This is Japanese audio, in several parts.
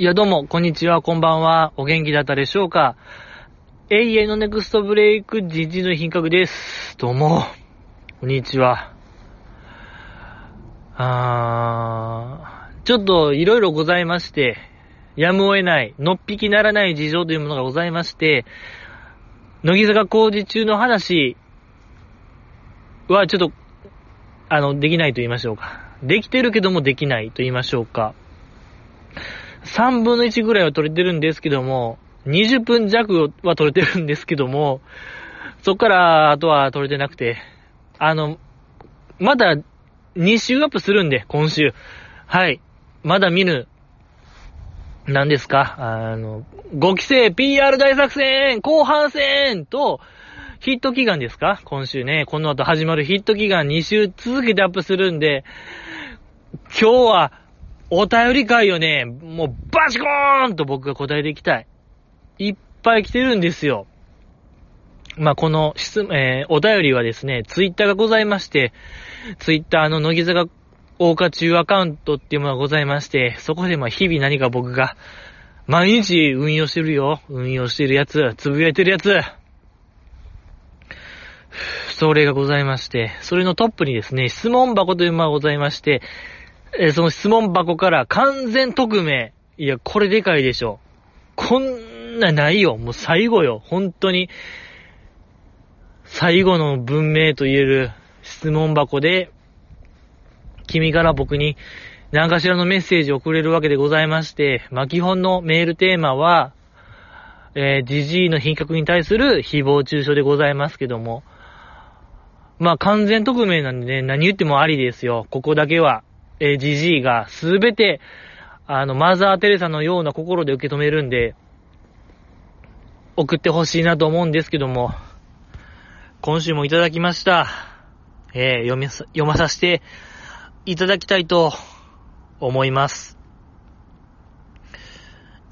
いや、どうも、こんにちは、こんばんは。お元気だったでしょうか？永遠のネクストブレイク、ジジの品格です。どうも、こんにちは。あー、ちょっと、いろいろございまして、やむを得ない、のっぴきならない事情というものがございまして、乃木坂工事中の話は、ちょっと、あの、できないと言いましょうか。できてるけどもできないと言いましょうか。3分の1ぐらいは取れてるんですけども、20分弱は取れてるんですけども、そっからあとは取れてなくて、あの、まだ2週アップするんで、今週。はい。まだ見ぬ、何ですかあの、5期生 PR 大作戦後半戦と、ヒット祈願ですか今週ね、この後始まるヒット祈願2週続けてアップするんで、今日は、お便り会をね、もうバチコーンと僕が答えていきたい。いっぱい来てるんですよ。まあ、この質、えー、お便りはですね、ツイッターがございまして、ツイッターの乃木坂大花中アカウントっていうものがございまして、そこでま日々何か僕が、毎日運用してるよ。運用してるやつ、つぶやいてるやつ。それがございまして、それのトップにですね、質問箱というものがございまして、えーその質問箱から完全匿名。いや、これでかいでしょ。こんなないよ。もう最後よ。本当に。最後の文明と言える質問箱で、君から僕に何かしらのメッセージを送れるわけでございまして、まあ、基本のメールテーマは、えー、ジジイの品格に対する誹謗中傷でございますけども、まあ、完全匿名なんでね、何言ってもありですよ。ここだけは。えー、ジジイがすべて、あの、マザー・テレサのような心で受け止めるんで、送ってほしいなと思うんですけども、今週もいただきました。えー、読み、読まさせていただきたいと思います。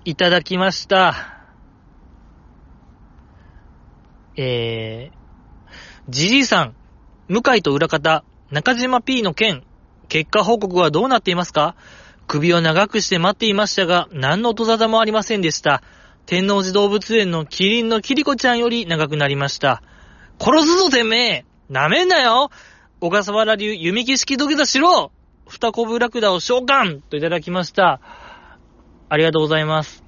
いただきました。えー、ジジイさん、向井と裏方、中島 P の件、結果報告はどうなっていますか？首を長くして待っていましたが、何の音沙汰もありませんでした。天王寺動物園のキリンのキリコちゃんより長くなりました。殺すぞてめえなめんなよ小笠原流弓木式土下座しろ二コブラクダを召喚といただきました。ありがとうございます。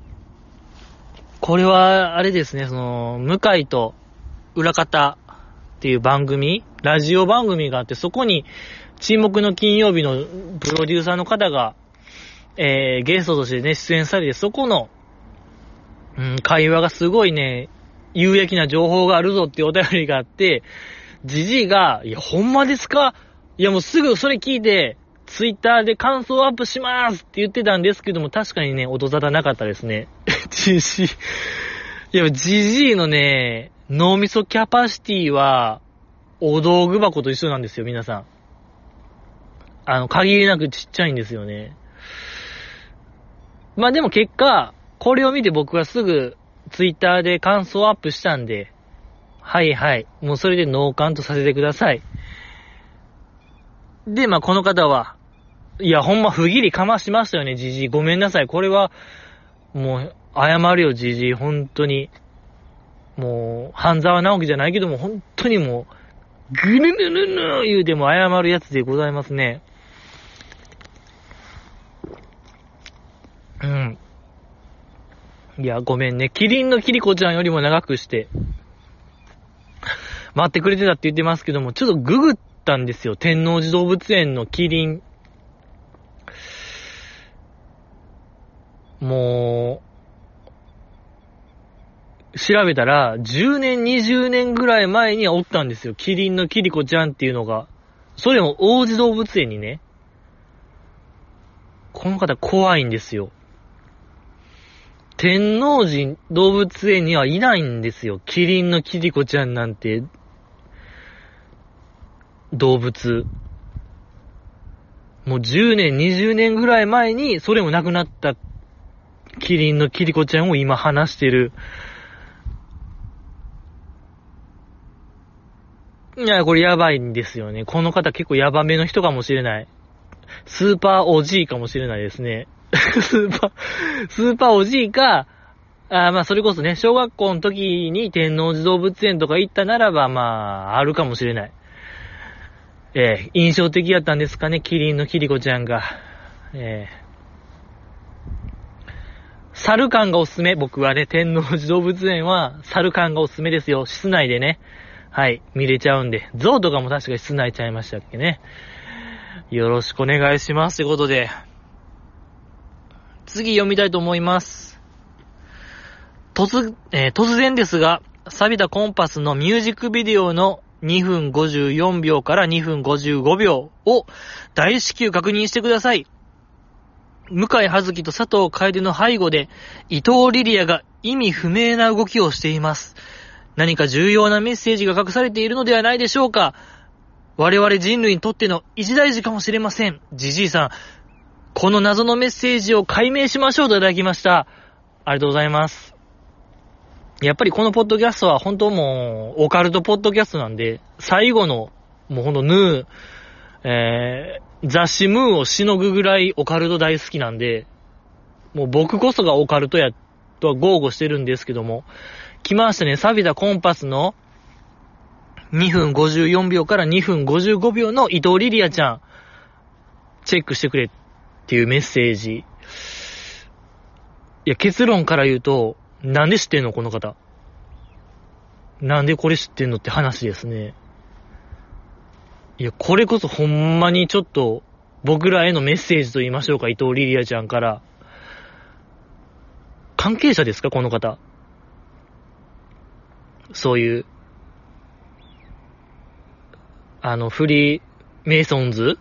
これは、あれですね、その、向井と裏方っていう番組、ラジオ番組があって、そこに、沈黙の金曜日のプロデューサーの方が、えー、ゲストとしてね、出演されて、そこの、うん、会話がすごいね、有益な情報があるぞっていうお便りがあって、じじいが、いや、ほんまですか？いや、もうすぐそれ聞いて、ツイッターで感想アップしますって言ってたんですけども、確かにね、音沙汰なかったですね。じじい。いや、じじいのね、脳みそキャパシティは、お道具箱と一緒なんですよ、皆さん。あの、限りなくちっちゃいんですよね。まあでも結果、これを見て僕はすぐツイッターで感想アップしたんで、はいはい。もうそれで脳幹とさせてください。で、まあこの方は、いやほんま不義理かましましたよね、じじい。ごめんなさい。これは、もう、謝るよ、じじい。本当に。もう、半沢直樹じゃないけども、本当にもう、ぐぬぬぬぬ言うても謝るやつでございますね。うん。いや、ごめんね。キリンのキリコちゃんよりも長くして、待ってくれてたって言ってますけども、ちょっとググったんですよ。天王寺動物園のキリン。もう、調べたら、10年、20年ぐらい前にはおったんですよ。キリンのキリコちゃんっていうのが。それも王子動物園にね。この方怖いんですよ。天王寺動物園にはいないんですよ。キリンのキリコちゃんなんて、動物。もう10年、20年ぐらい前に、それも亡くなったキリンのキリコちゃんを今話してる。いや、これやばいんですよね。この方結構ヤバめの人かもしれない。スーパー OG かもしれないですね。スーパー、スーパーおじいか、あまあ、それこそね、小学校の時に天王寺動物園とか行ったならば、まあ、あるかもしれない。えー、印象的やったんですかね、キリンのキリコちゃんが。えー、猿館がおすすめ。僕はね、天王寺動物園は猿館がおすすめですよ。室内でね。はい、見れちゃうんで。象とかも確か室内ちゃいましたっけね。よろしくお願いします。ということで。次読みたいと思います。突、えー、突然ですが、錆びたコンパスのミュージックビデオの2分54秒から2分55秒を大至急確認してください。向井葉月と佐藤楓の背後で伊藤リリアが意味不明な動きをしています。何か重要なメッセージが隠されているのではないでしょうか我々人類にとっての一大事かもしれません。じじいさん、この謎のメッセージを解明しましょうといただきました。ありがとうございます。やっぱりこのポッドキャストは本当もう、オカルトポッドキャストなんで、最後の、もうほんとヌー、えー、雑誌ムーをしのぐぐらいオカルト大好きなんで、もう僕こそがオカルトや、とは豪語してるんですけども、来ましたね、錆びたコンパスの2分54秒から2分55秒の伊藤リリアちゃん、チェックしてくれっていうメッセージ。いや、結論から言うと、なんで知ってんのこの方。なんでこれ知ってんのって話ですね。いや、これこそほんまにちょっと、僕らへのメッセージと言いましょうか、伊藤リリアちゃんから。関係者ですかこの方。そういう、あの、フリーメイソンズ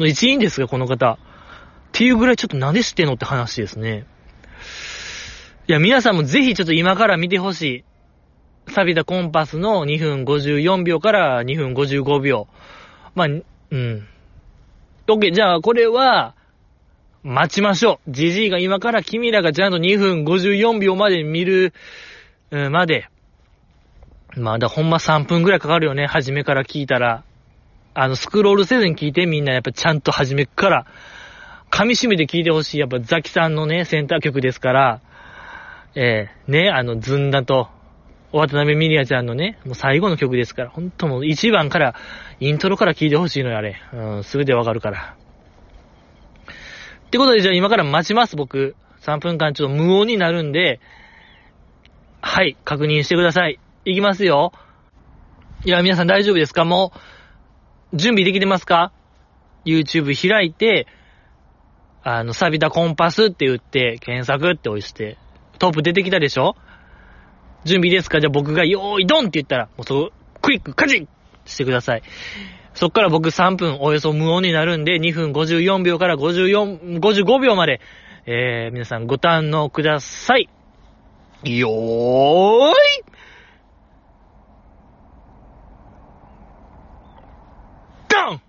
の一員ですかこの方。っていうぐらいちょっとなんで知ってんのって話ですね。いや、皆さんもぜひちょっと今から見てほしい。錆びたコンパスの2分54秒から2分55秒。まあ、うん。OK、じゃあこれは、待ちましょう。ジジイが今から君らがちゃんと2分54秒まで見る、うん、まで。ま、だほんま3分くらいかかるよね。初めから聞いたら。あの、スクロールせずに聞いてみんなやっぱちゃんと初めから、噛み締めて聞いてほしい。やっぱザキさんのね、センター曲ですから、えー、ね、あの、ずんだと、渡辺美里ちゃんのね、もう最後の曲ですから、ほんともう1番から、イントロから聴いてほしいのよ、あれ。うん、すべてわかるから。ってことで、じゃあ今から待ちます、僕。3分間ちょっと無音になるんで、はい、確認してください。いきますよ。いや、皆さん大丈夫ですか？もう、準備できてますか ?YouTube 開いて、あの、錆びたコンパスって言って、検索って押して、トップ出てきたでしょ？準備ですか？じゃあ僕がよーいドンって言ったら、もうそこクイック、カチッしてください。そっから僕3分およそ無音になるんで、2分54秒から54、55秒まで、えー、皆さんご堪能ください。よーいドン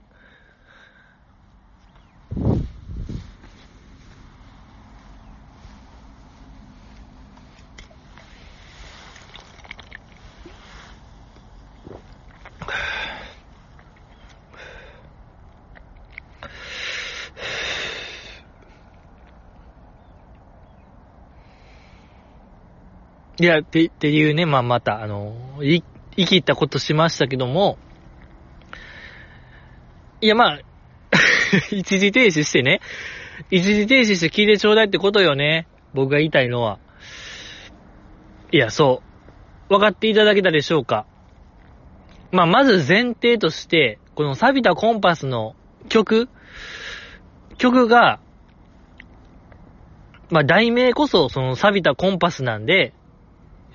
いや、って、っていうね、まあ、また、あの、い、生きったことしましたけども、いや、まあ、一時停止してね、一時停止して聞いてちょうだいってことよね。僕が言いたいのは。いや、そう。分かっていただけたでしょうか。まあ、まず前提として、この錆びたコンパスの曲、曲が、まあ、題名こそその錆びたコンパスなんで、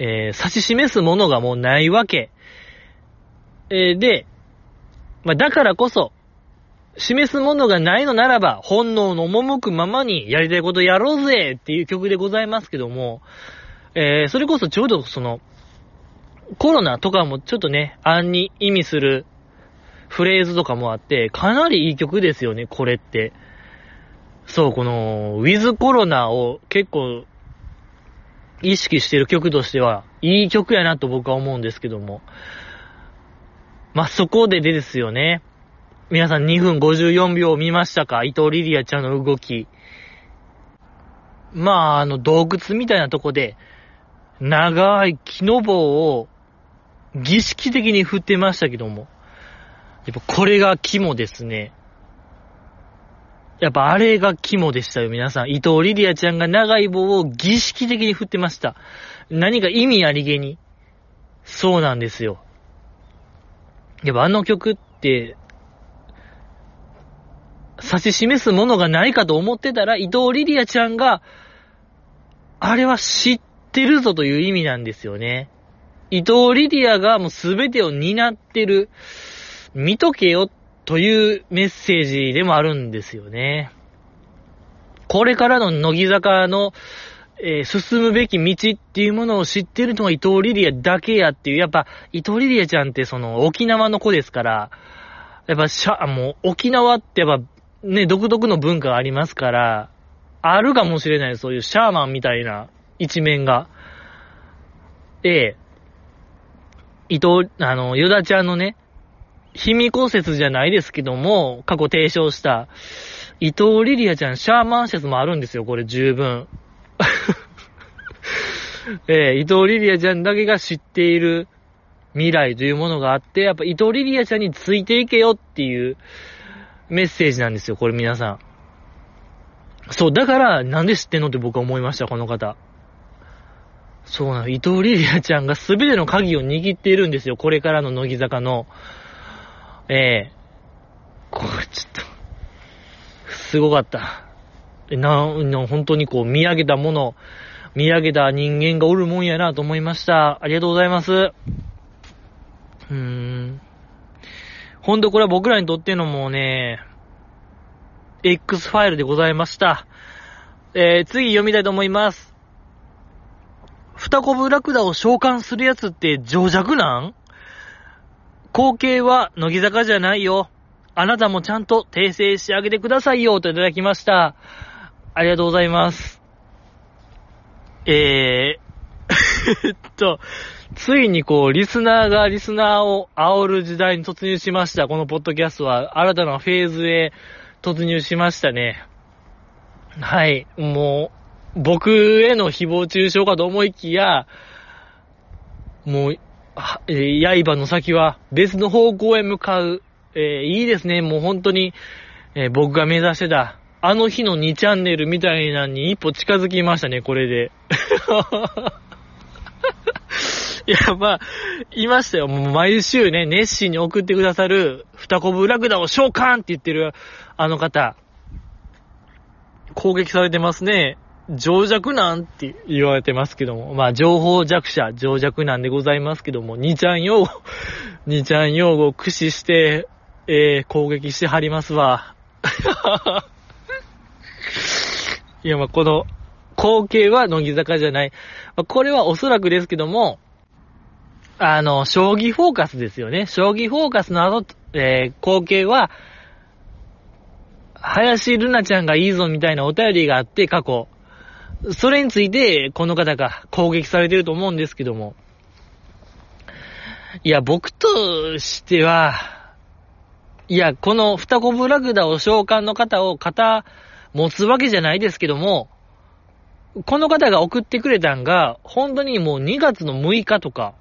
えー、指し示すものがもうないわけ。えー、で、まあ、だからこそ、示すものがないのならば、本能の赴くままにやりたいことやろうぜっていう曲でございますけども、えー、それこそちょうどその、コロナとかもちょっとね、暗に意味するフレーズとかもあって、かなりいい曲ですよね、これって。そう、この、ウィズコロナを結構意識してる曲としては、いい曲やなと僕は思うんですけども。まあ、そこででですよね。皆さん2分54秒見ましたか？伊藤リリアちゃんの動き。まあ、あの、洞窟みたいなとこで、長い木の棒を儀式的に振ってましたけども、やっぱこれが肝ですね。やっぱあれが肝でしたよ、皆さん。伊藤リリアちゃんが長い棒を儀式的に振ってました。何か意味ありげに。そうなんですよ。やっぱあの曲って、指し示すものがないかと思ってたら、伊藤リリアちゃんが、あれは知ってるぞという意味なんですよね。伊藤リリアがもう全てを担ってる、見とけよというメッセージでもあるんですよね。これからの乃木坂の、えー、進むべき道っていうものを知ってるのが伊藤リリアだけやっていう、やっぱ伊藤リリアちゃんってその沖縄の子ですから、やっぱしゃ、もう沖縄ってやっぱね、独特の文化がありますから、あるかもしれない、そういうシャーマンみたいな一面が。で、伊藤、あの、ヨダちゃんのね、卑弥呼説じゃないですけども、過去提唱した、伊藤リリアちゃんシャーマン説もあるんですよ、これ十分。えー、伊藤リリアちゃんだけが知っている未来というものがあって、やっぱ伊藤リリアちゃんについていけよっていうメッセージなんですよ、これ皆さん。そう、だから、なんで知ってんのって僕は思いました、この方。そうなの、伊藤リリアちゃんが全ての鍵を握っているんですよ、これからの乃木坂の。ええこれちょっと、すごかった。な、な、本当にこう、見上げたもの、見上げた人間がおるもんやなと思いました。ありがとうございます。うーん。ほんとこれは僕らにとってのもうね、X ファイルでございました。えー、次読みたいと思います。二コブラクダを召喚するやつって情弱なん？後継は乃木坂じゃないよ。あなたもちゃんと訂正してあげてくださいよといただきました。ありがとうございます。えー、えっと、ついにこう、リスナーがリスナーを煽る時代に突入しました。このポッドキャストは新たなフェーズへ突入しましたね。はい。もう、僕への誹謗中傷かと思いきや、もう、えー、刃の先は別の方向へ向かう。えー、いいですね。もう本当に、えー、僕が目指してた、あの日の2チャンネルみたいなのに一歩近づきましたね、これで。いや、まあ、いましたよ。もう毎週ね、熱心に送ってくださる、二コブラクダを召喚って言ってる、あの方。攻撃されてますね。情弱なんって言われてますけども。まあ、情報弱者、情弱なんでございますけども、二ちゃん用語、二ちゃん用語を駆使して、えー、攻撃してはりますわ。いや、まあ、この、光景は乃木坂じゃない。まあ、これはおそらくですけども、あの、将棋フォーカスですよね。将棋フォーカスの後、えー、光景は、林ルナちゃんがいいぞみたいなお便りがあって、過去。それについて、この方が攻撃されてると思うんですけども。いや、僕としては、いや、この二コブラクダを召喚の方を肩持つわけじゃないですけども、この方が送ってくれたんが、本当にもう2月の6日とか、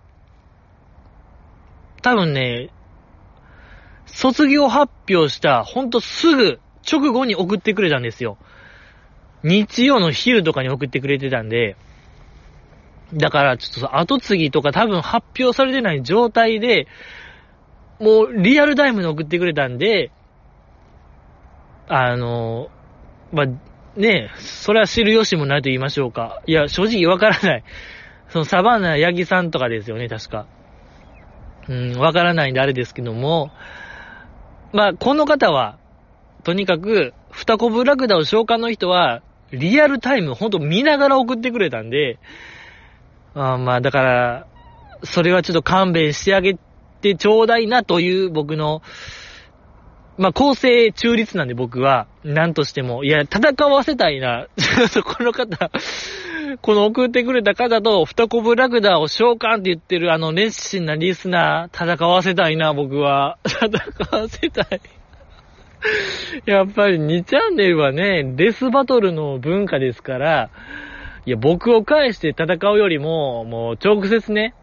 多分ね、卒業発表した、ほんとすぐ、直後に送ってくれたんですよ。日曜の昼とかに送ってくれてたんで、だからちょっと後継ぎとか多分発表されてない状態で、もうリアルタイムに送ってくれたんで、あの、まあ、ねそれは知る由もないと言いましょうか。いや、正直わからない。そのサバンナヤギさんとかですよね、確か。うん、わからないんであれですけども、まあ、この方は、とにかく、二コブラクダを召喚の人は、リアルタイム、ほんと見ながら送ってくれたんで、あまあ、だから、それはちょっと勘弁してあげてちょうだいなという僕の、まあ、公正中立なんで僕は、何としても、いや、戦わせたいな。この方、この送ってくれた方と、二コブラクダを召喚って言ってるあの熱心なリスナー、戦わせたいな、僕は。戦わせたい。やっぱり2チャンネルはね、デスバトルの文化ですから、いや、僕を返して戦うよりも、もう直接ね、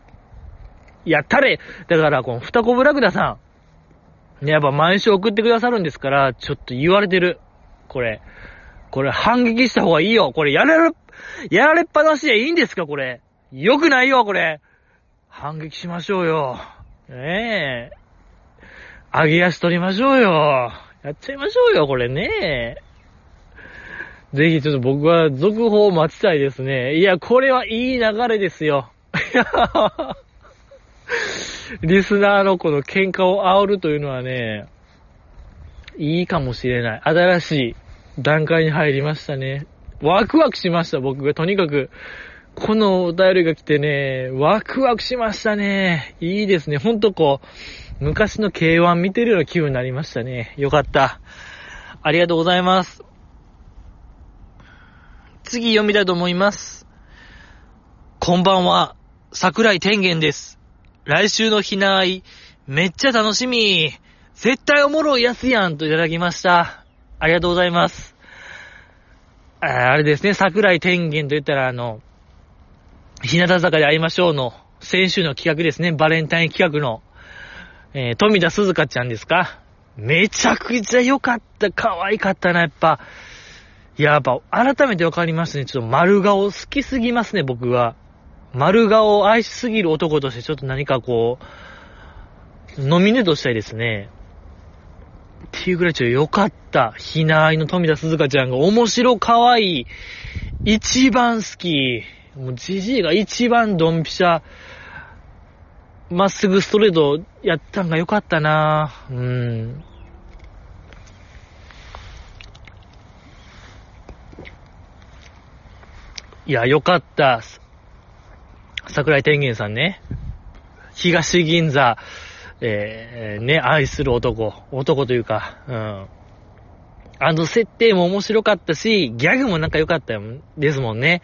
やったれだから、この二コブラクダさん、ね、やっぱ毎週送ってくださるんですから、ちょっと言われてる。これ。これ反撃した方がいいよ。これやられ、やられっぱなしでいいんですか？これ。よくないよ、これ。反撃しましょうよ。ねえ。上げ足取りましょうよ。やっちゃいましょうよ、これね。ぜひちょっと僕は続報を待ちたいですね。いや、これはいい流れですよ。リスナーのこの喧嘩を煽るというのはね、いいかもしれない。新しい段階に入りましたね。ワクワクしました、僕が。とにかく、このお便りが来てね、ワクワクしましたね。いいですね。ほんとこう、昔の K1 見てるような気分になりましたね。よかった。ありがとうございます。次読みたいと思います。こんばんは、桜井天元です。来週のひなあい、めっちゃ楽しみ。絶対おもろいやつやんといただきました。ありがとうございます。ああれですね、桜井天元と言ったらあの、日向坂で会いましょうの、先週の企画ですね、バレンタイン企画の、えー、富田鈴香ちゃんですか？めちゃくちゃ良かった、可愛かったな、やっぱ。やっぱ、改めてわかりますね。ちょっと丸顔好きすぎますね、僕は。丸顔を愛しすぎる男としてちょっと何かこう、ノミネートしたいですね。っていうぐらいちょっと良かった。ひなあいの富田鈴香ちゃんが面白可愛い。一番好き。もうじじいが一番ドンピシャ。まっすぐストレートやったんが良かったなうん。いや、よかった。桜井天元さんね。東銀座、えー、ね、愛する男。男というか、うん。あの設定も面白かったし、ギャグもなんか良かった、ですもんね。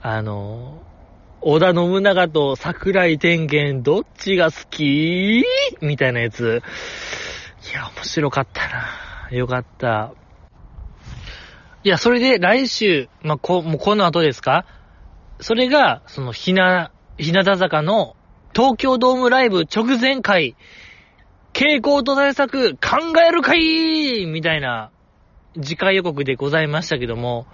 あの、織田信長と桜井天元どっちが好き？みたいなやつ。いや、面白かったな。よかった。いや、それで来週、まあ、こ、もうこの後ですか？それが、その、ひな、ひなた坂の東京ドームライブ直前回、傾向と対策考える会みたいな次回予告でございましたけども、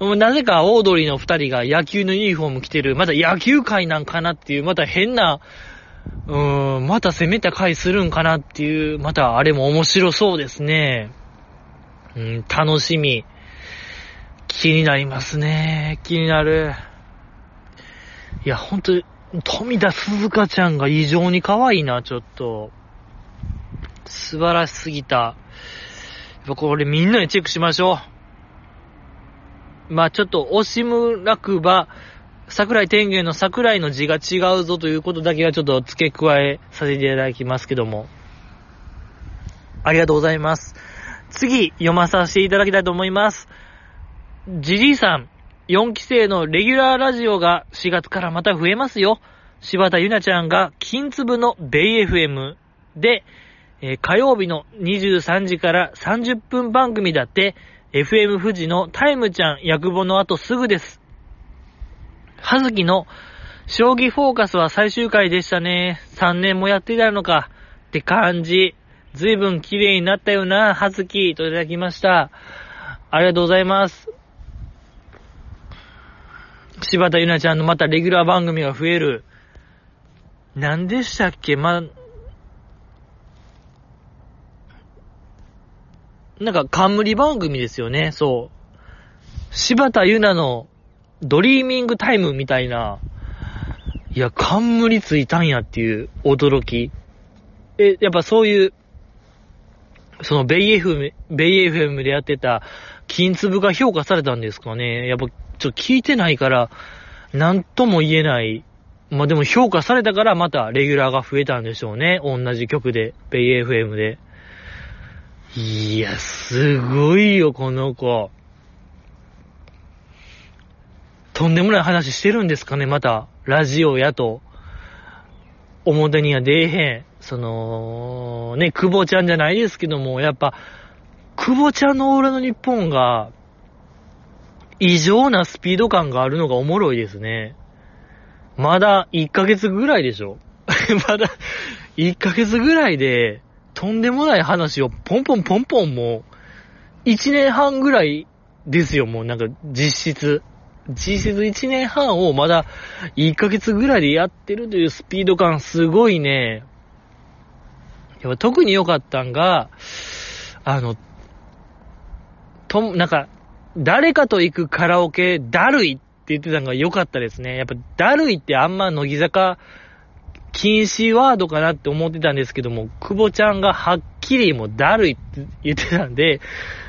なぜかオードリーの二人が野球のユニフォーム着てる、また野球会なんかなっていう、また変な、うーん、また攻めた回するんかなっていう、またあれも面白そうですね。うん、楽しみ。気になりますね。気になる。いや、ほんと、富田鈴香ちゃんが異常に可愛いな、ちょっと。素晴らしすぎた。やっぱこれみんなでチェックしましょう。まあちょっと、惜しむらくば、桜井天元の桜井の字が違うぞということだけはちょっと付け加えさせていただきますけども。ありがとうございます。次、読まさせていただきたいと思います。ジジイさん、4期生のレギュラーラジオが4月からまた増えますよ。柴田ゆなちゃんが金粒のベイ FM で、えー、火曜日の23時から30分番組だって、FM 富士のタイムちゃん役簿の後すぐです。はずきの将棋フォーカスは最終回でしたね。3年もやっていたのか。って感じ。ずいぶん綺麗になったよな、はずきといただきました。ありがとうございます。柴田ゆなちゃんのまたレギュラー番組が増える。何でしたっけ？ま、なんか冠番組ですよね、そう。柴田ゆなのドリーミングタイムみたいな、いや、冠ついたんやっていう驚き。え、やっぱそういう、そのベイ FM、ベイ FM でやってた金粒が評価されたんですかね。やっぱちょっと聞いてないから、なんとも言えない。まあ、でも評価されたからまたレギュラーが増えたんでしょうね。同じ曲で、ベイ FM で。いや、すごいよ、この子。とんでもない話してるんですかね、また。ラジオやと。表には出えへん。その、ね、久保ちゃんじゃないですけども、やっぱ、久保ちゃんのオーラの日本が、異常なスピード感があるのがおもろいですね。まだ1ヶ月ぐらいでしょ まだ1ヶ月ぐらいで、とんでもない話をポンポンポンポンもう、1年半ぐらいですよ、もうなんか実質。実質1年半をまだ1ヶ月ぐらいでやってるというスピード感すごいね。やっぱ特に良かったんが、あの、と、なんか、誰かと行くカラオケ、だるいって言ってたのが良かったですね。やっぱ、だるいってあんま乃木坂禁止ワードかなって思ってたんですけども、久保ちゃんがはっきりもうだるいって言ってたんで、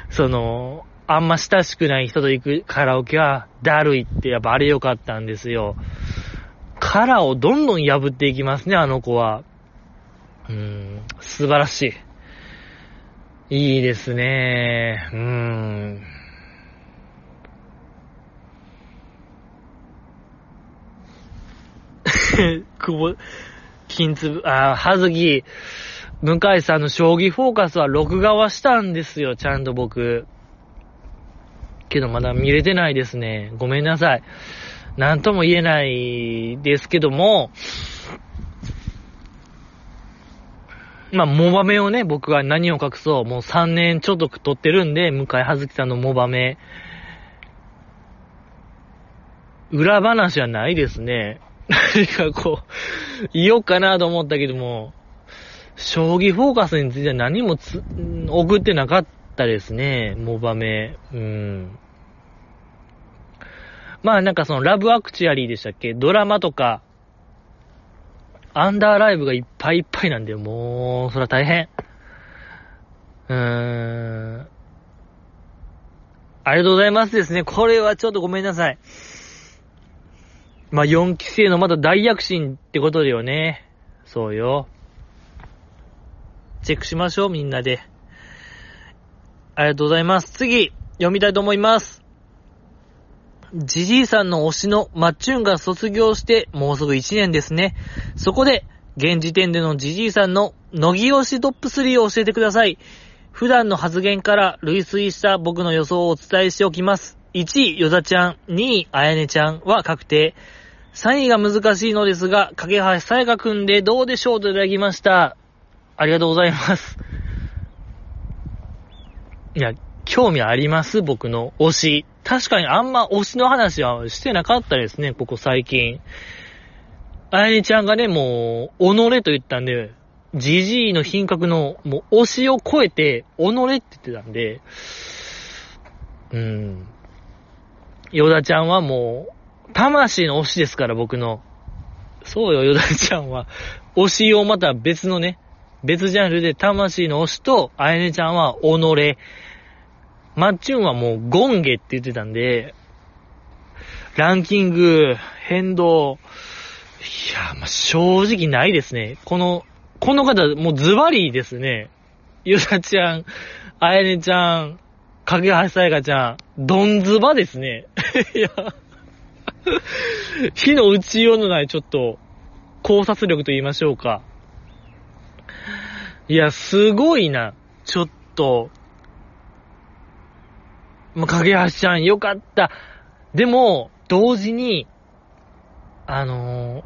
その、あんま親しくない人と行くカラオケは、だるいってやっぱあれ良かったんですよ。カラをどんどん破っていきますね、あの子は。うーん、素晴らしい。いいですね。うーん。久保、金粒、あ、はずき、向井さんの将棋フォーカスは録画はしたんですよ、ちゃんと僕。けどまだ見れてないですね。ごめんなさい。なんとも言えないですけども、まあ、モバメをね、僕は何を隠そう、もう3年ちょっと撮ってるんで、向井葉月さんのモバメ。裏話はないですね。何かこう、言おうかなと思ったけども、将棋フォーカスについては何もつ、送ってなかったですね、モバメ。うん。まあなんかそのラブアクチュアリーでしたっけ？ドラマとか、アンダーライブがいっぱいいっぱいなんで、もう、それは大変。うーん。ありがとうございますですね。これはちょっとごめんなさい。まあ、4期生のまた大躍進ってことだよね。そうよ。チェックしましょう、みんなで。ありがとうございます。次、読みたいと思います。ジジイさんの推しのマッチュンが卒業してもうすぐ1年ですね。そこで、現時点でのジジイさんの乃木推しトップ3を教えてください。普段の発言から類推した僕の予想をお伝えしておきます。1位、ヨダちゃん、2位、あやねちゃんは確定。3位が難しいのですが、架橋さやかくんでどうでしょうといただきました。ありがとうございます。いや、興味あります？僕の推し。確かにあんま推しの話はしてなかったですね、ここ最近。あやねちゃんがね、もう、己と言ったんで、じじいの品格の、もう、推しを超えて、己って言ってたんで、うん。ヨダちゃんはもう、魂の推しですから、僕の。そうよ、ヨダちゃんは。推しをまた別のね、別ジャンルで魂の推しと、あやねちゃんは己。マッチュンはもうゴンゲって言ってたんで、ランキング、変動、いや、ま、正直ないですね。この、この方、もうズバリですね。ゆさちゃん、あやねちゃん、かげはさやかちゃん、どんズバですね。いや、火の打ちようのないちょっと、考察力と言いましょうか。いや、すごいな。ちょっと、まあ、かげはしちゃんよかった。でも、同時に、あのー、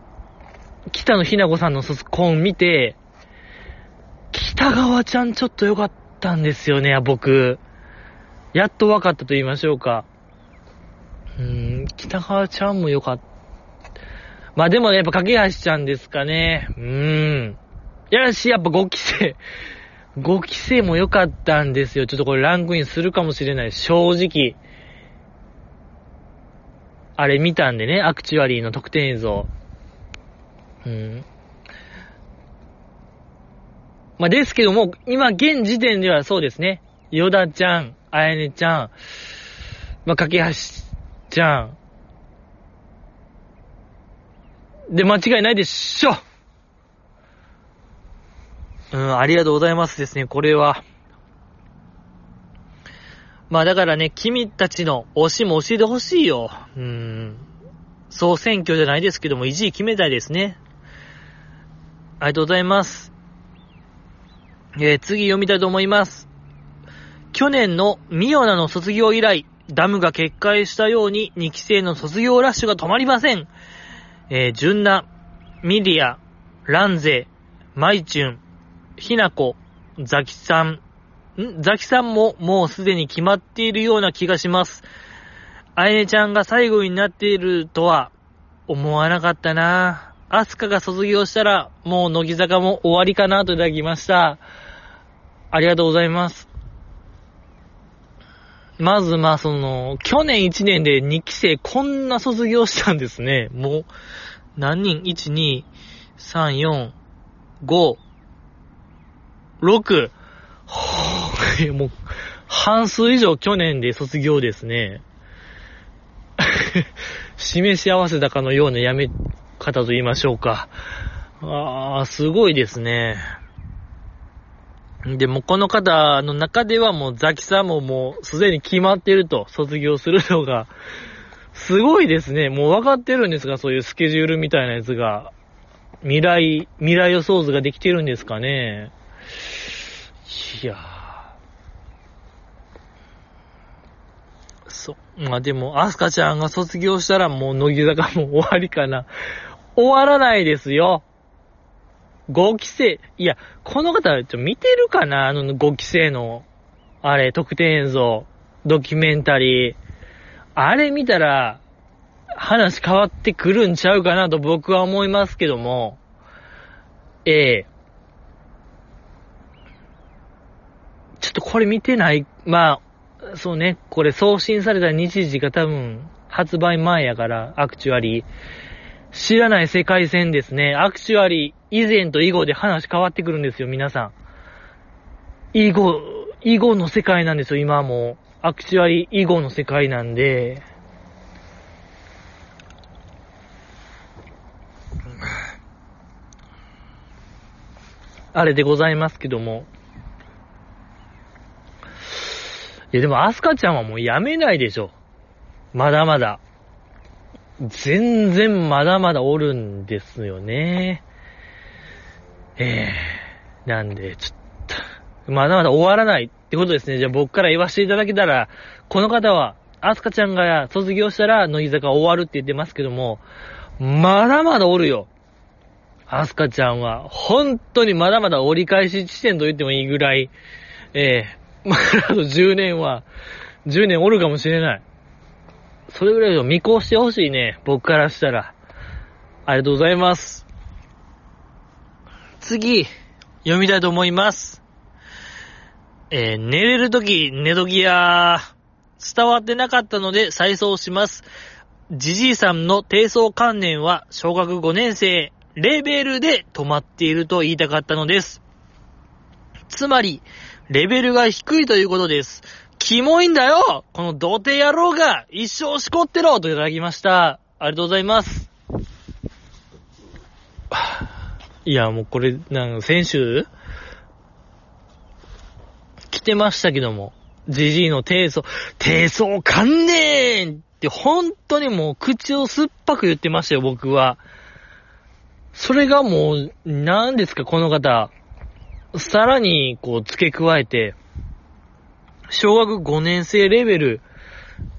北野ひな子さんの卒コン見て、北川ちゃんちょっとよかったんですよね、僕。やっと分かったと言いましょうか。北川ちゃんもよかった。まあでもね、やっぱ架橋ちゃんですかね。うーん。いやしい、やっぱ5期生。5期生も良かったんですよ。ちょっとこれランクインするかもしれない。正直。あれ見たんでね、アクチュアリーの特典映像。うん。まあ、ですけども、今現時点ではそうですね。ヨダちゃん、あやねちゃん、まあ、かけはしちゃん。で、間違いないでしょうん、ありがとうございますですね、これは。まあだからね、君たちの推しも教えてほしいよ。うん。総選挙じゃないですけども、維持決めたいですね。ありがとうございます。えー、次読みたいと思います。去年のミオナの卒業以来、ダムが決壊したように2期生の卒業ラッシュが止まりません。えー、ジュンナ、ミリア、ランゼ、マイチュン、ヒナコ、ザキさん、ん？ザキさんももうすでに決まっているような気がします。あいねちゃんが最後になっているとは思わなかったなアスカが卒業したらもう乃木坂も終わりかなといただきました。ありがとうございます。まず、まあ、その、去年1年で2期生こんな卒業したんですね。もう、何人 ?1、2、3、4、5、6。もう、半数以上去年で卒業ですね。示し合わせたかのようなやめ方と言いましょうか。ああ、すごいですね。で、もこの方の中ではもうザキさんももうすでに決まってると、卒業するのが。すごいですね。もう分かってるんですが、そういうスケジュールみたいなやつが。未来、未来予想図ができてるんですかね？いやそ。まあでも、アスカちゃんが卒業したらもう乃木坂も終わりかな。終わらないですよ。5期生、いや、この方、ちょ、見てるかな？あの5期生の、あれ、特典映像、ドキュメンタリー。あれ見たら、話変わってくるんちゃうかなと僕は思いますけども、ええちょっとこれ見てない、まあ、そうね、これ送信された日時が多分発売前やから、アクチュアリー。知らない世界線ですね。アクチュアリー、以前と以後で話変わってくるんですよ、皆さん。以後、以後の世界なんですよ、今も。アクチュアリー以後の世界なんで、あれでございますけども。いや、でも、アスカちゃんはもうやめないでしょ。まだまだ。全然まだまだおるんですよね。ええー、なんで、ちょっと、まだまだ終わらないってことですね。じゃあ僕から言わせていただけたら、この方は、アスカちゃんが卒業したら、乃木坂終わるって言ってますけども、まだまだおるよ。アスカちゃんは、本当にまだまだ折り返し地点と言ってもいいぐらい、ええー、まだあと10年は、10年おるかもしれない。それぐらいを見越してほしいね。僕からしたら。ありがとうございます。次、読みたいと思います。えー、寝れるとき、寝時や伝わってなかったので再送します。じじいさんの低層観念は小学5年生レベルで止まっていると言いたかったのです。つまり、レベルが低いということです。キモいんだよこの童貞野郎が一生しこってろといただきました。ありがとうございます。いや、もうこれ、なんか、先週来てましたけども、ジジイの低層、低層観念って本当にもう口を酸っぱく言ってましたよ、僕は。それがもう、何ですか、この方。さらに、こう、付け加えて、小学5年生レベル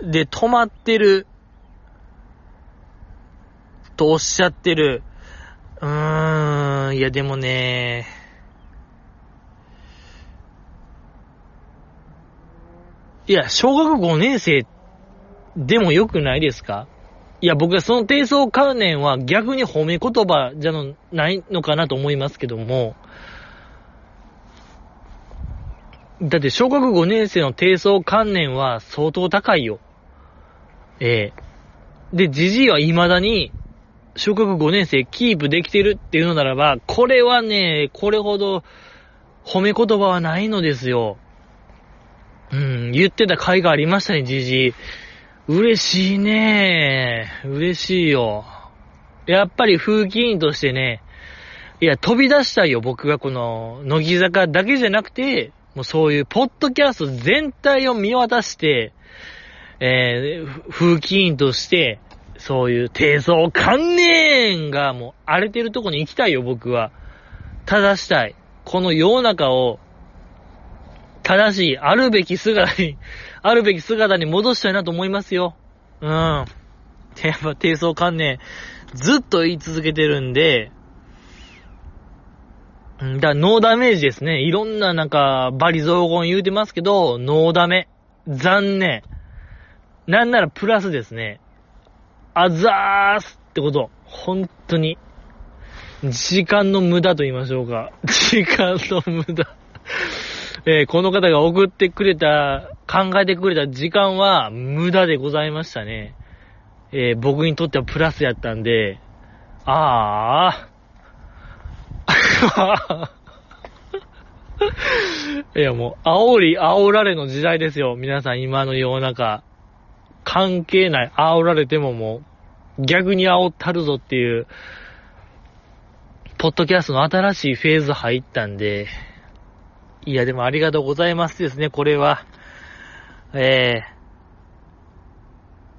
で止まってる、とおっしゃってる。うーん、いやでもね、いや、小学5年生でも良くないですか？いや、僕はその低層関連は逆に褒め言葉じゃないのかなと思いますけども、だって小学5年生の低層観念は相当高いよ。ええで、じじいは未だに、小学5年生キープできてるっていうのならば、これはね、これほど褒め言葉はないのですよ。うん、言ってた回がありましたね、じじい。嬉しいね嬉しいよ。やっぱり風紀委員としてね、いや、飛び出したいよ、僕がこの、乃木坂だけじゃなくて、もうそういうポッドキャスト全体を見渡して、えー、風紀委員として、そういう低層観念がもう荒れてるとこに行きたいよ、僕は。正したい。この世の中を正しい、あるべき姿に、あるべき姿に戻したいなと思いますよ。うん。やっぱ低層観念、ずっと言い続けてるんで、だからノーダメージですね。いろんななんか、バリ雑言言うてますけど、ノーダメ。残念。なんならプラスですね。あざーすってこと。本当に。時間の無駄と言いましょうか。時間の無駄。えー、この方が送ってくれた、考えてくれた時間は無駄でございましたね。えー、僕にとってはプラスやったんで、ああ。いやもう、煽り、煽られの時代ですよ。皆さん今の世の中。関係ない。煽られてももう、逆に煽ったるぞっていう、ポッドキャストの新しいフェーズ入ったんで、いやでもありがとうございますですね、これは。ええ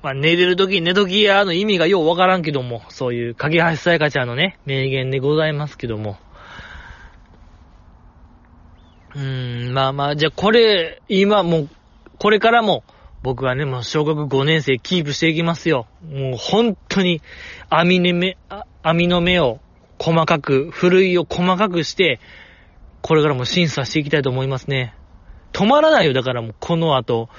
ー、まあ、寝れるとき、寝ときやの意味がようわからんけども、そういう、影橋さやかちゃんのね、名言でございますけども。うん、まあまあ、じゃあこれ、今もう、これからも、僕はね、もう小学5年生キープしていきますよ。もう本当に、網の目、網の目を細かく、ふるいを細かくして、これからも審査していきたいと思いますね。止まらないよ、だからもうこの後。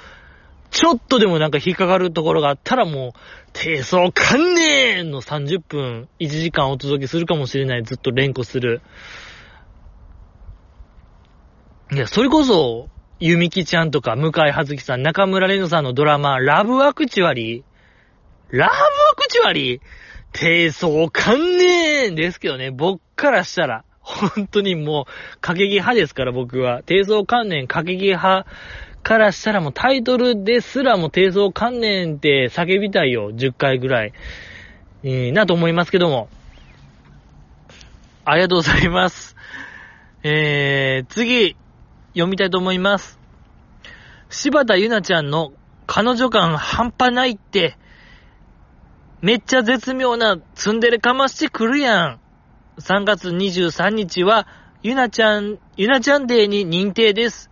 ちょっとでもなんか引っかかるところがあったらもう、低層観念の30分、1時間お届けするかもしれない。ずっと連呼する。いや、それこそ、ゆみきちゃんとか、向井はずきさん、中村れのさんのドラマ、ラブアクチュアリーラブアクチュアリー？低層観念ですけどね、僕からしたら、本当にもう、過激派ですから僕は。低層観念過激派からしたらもうタイトルですらも低層観念って叫びたいよ、10回ぐらい。えー、なと思いますけども。ありがとうございます。えー、次、読みたいと思います。柴田ゆなちゃんの彼女感半端ないって、めっちゃ絶妙なツンデレかましてくるやん。3月23日は、ゆなちゃん、ゆなちゃんデーに認定です。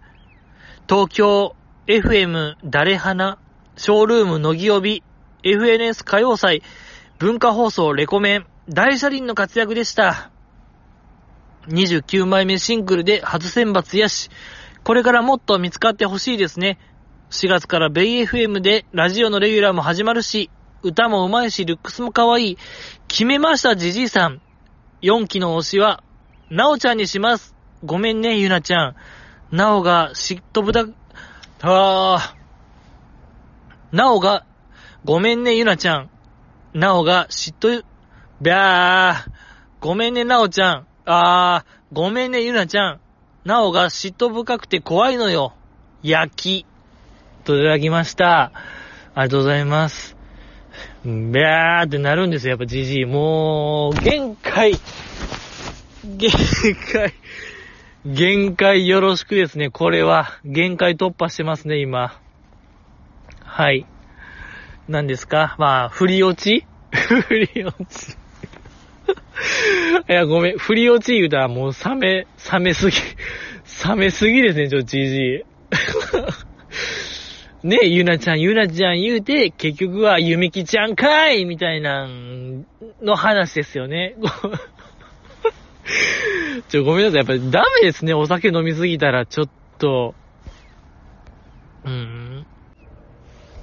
東京 FM 誰花、ショールーム乃木帯、FNS 歌謡祭、文化放送レコメン、大車輪の活躍でした。29枚目シングルで初選抜やし、これからもっと見つかってほしいですね。4月からベイ FM でラジオのレギュラーも始まるし、歌も上手いし、ルックスも可愛い。決めました、じじいさん。4期の推しは、なおちゃんにします。ごめんね、ゆなちゃん。なおが嫉妬豚、あー。なおが、ごめんね、ゆなちゃん。なおが嫉妬、びゃー。ごめんね、なおちゃん。あー、ごめんね、ゆなちゃん。なおが嫉妬深くて怖いのよ。焼き。といただきました。ありがとうございます。ビャーってなるんですよ、やっぱじじい。もう、限界。限界。限界よろしくですね、これは。限界突破してますね、今。はい。何ですか？まあ、振り落ち？振り落ち。いや、ごめん。振り落ち言うたらもう冷め、冷めすぎ。冷めすぎですね、ちょ、じじい。ねえ、ゆなちゃん、ゆなちゃん言うて、結局はゆみきちゃんかいみたいな、の話ですよね。ちょ、ごめんなさい。やっぱりダメですね。お酒飲みすぎたら、ちょっと。うん。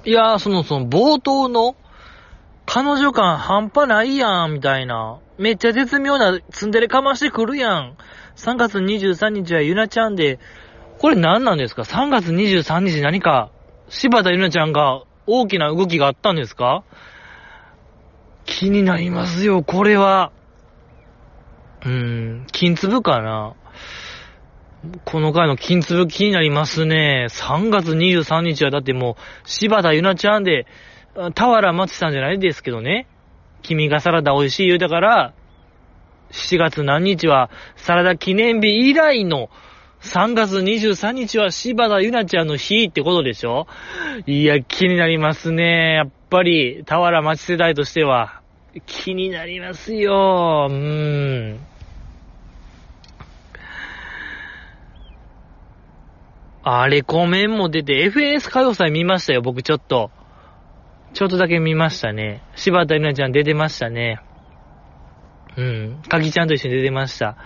いやその、その、冒頭の、彼女感半端ないやん、みたいな。めっちゃ絶妙なツンデレかましてくるやん。3月23日はゆなちゃんで、これ何なんですか ?3 月23日何か柴田ゆなちゃんが大きな動きがあったんですか？気になりますよ、これは。うーん、金粒かな？この回の金粒気になりますね。3月23日はだってもう、柴田ゆなちゃんで、田原松さんじゃないですけどね。君がサラダ美味しい言うたから、7月何日はサラダ記念日以来の3月23日は柴田ゆなちゃんの日ってことでしょ？いや、気になりますね。やっぱり、田原町世代としては、気になりますよ。うーん。あ、レコメンも出て、FNS 歌謡祭見ましたよ、僕ちょっと。ちょっとだけ見ましたね。柴田里奈ちゃん出てましたね。うん。かきちゃんと一緒に出てました。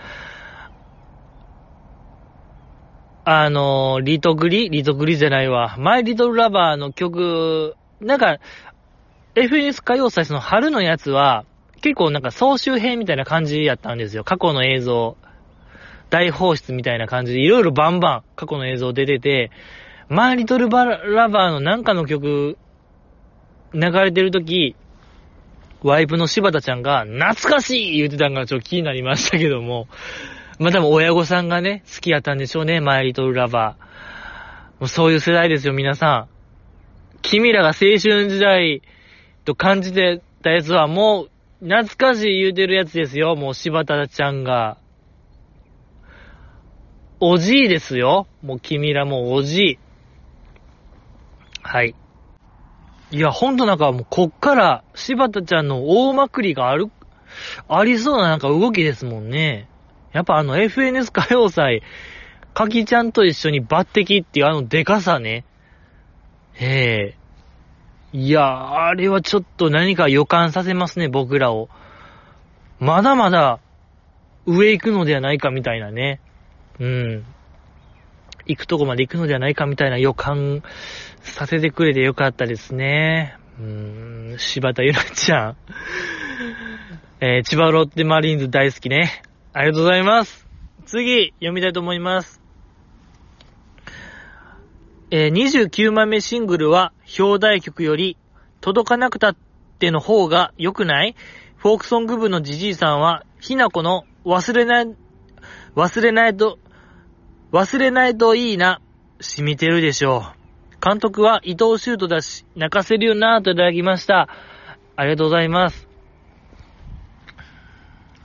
あの、リトグリ？リトグリじゃないわ。マイリトルラバーの曲、なんか、FNS 歌謡祭その春のやつは、結構なんか総集編みたいな感じやったんですよ。過去の映像。大放出みたいな感じで、いろいろバンバン過去の映像出てて、マイリトルラバーのなんかの曲、流れてるとき、ワイプの柴田ちゃんが、懐かしい言ってたんがちょっと気になりましたけども、まあ、多分親御さんがね、好きやったんでしょうね、マイリトルラバー。もうそういう世代ですよ、皆さん。君らが青春時代と感じてたやつはもう、懐かしい言うてるやつですよ、もう柴田ちゃんが。おじいですよ。もう君らもおじい。はい。いや、ほんとなんかもうこっから柴田ちゃんの大まくりがある、ありそうななんか動きですもんね。やっぱあの FNS 歌謡祭、かきちゃんと一緒に抜擢っていうあのデカさね。ええいや、あれはちょっと何か予感させますね、僕らを。まだまだ上行くのではないかみたいなね。うん。行くとこまで行くのではないかみたいな予感させてくれてよかったですね。うーん、柴田ゆなちゃん。えー、千葉ロッテマリーンズ大好きね。ありがとうございます。次、読みたいと思います。えー、29枚目シングルは、表題曲より、届かなくたっての方が良くない？フォークソング部のじじいさんは、ひなこの忘れない、忘れないと、忘れないといいな、染みてるでしょう。監督は伊藤修斗だし、泣かせるよなぁといただきました。ありがとうございます。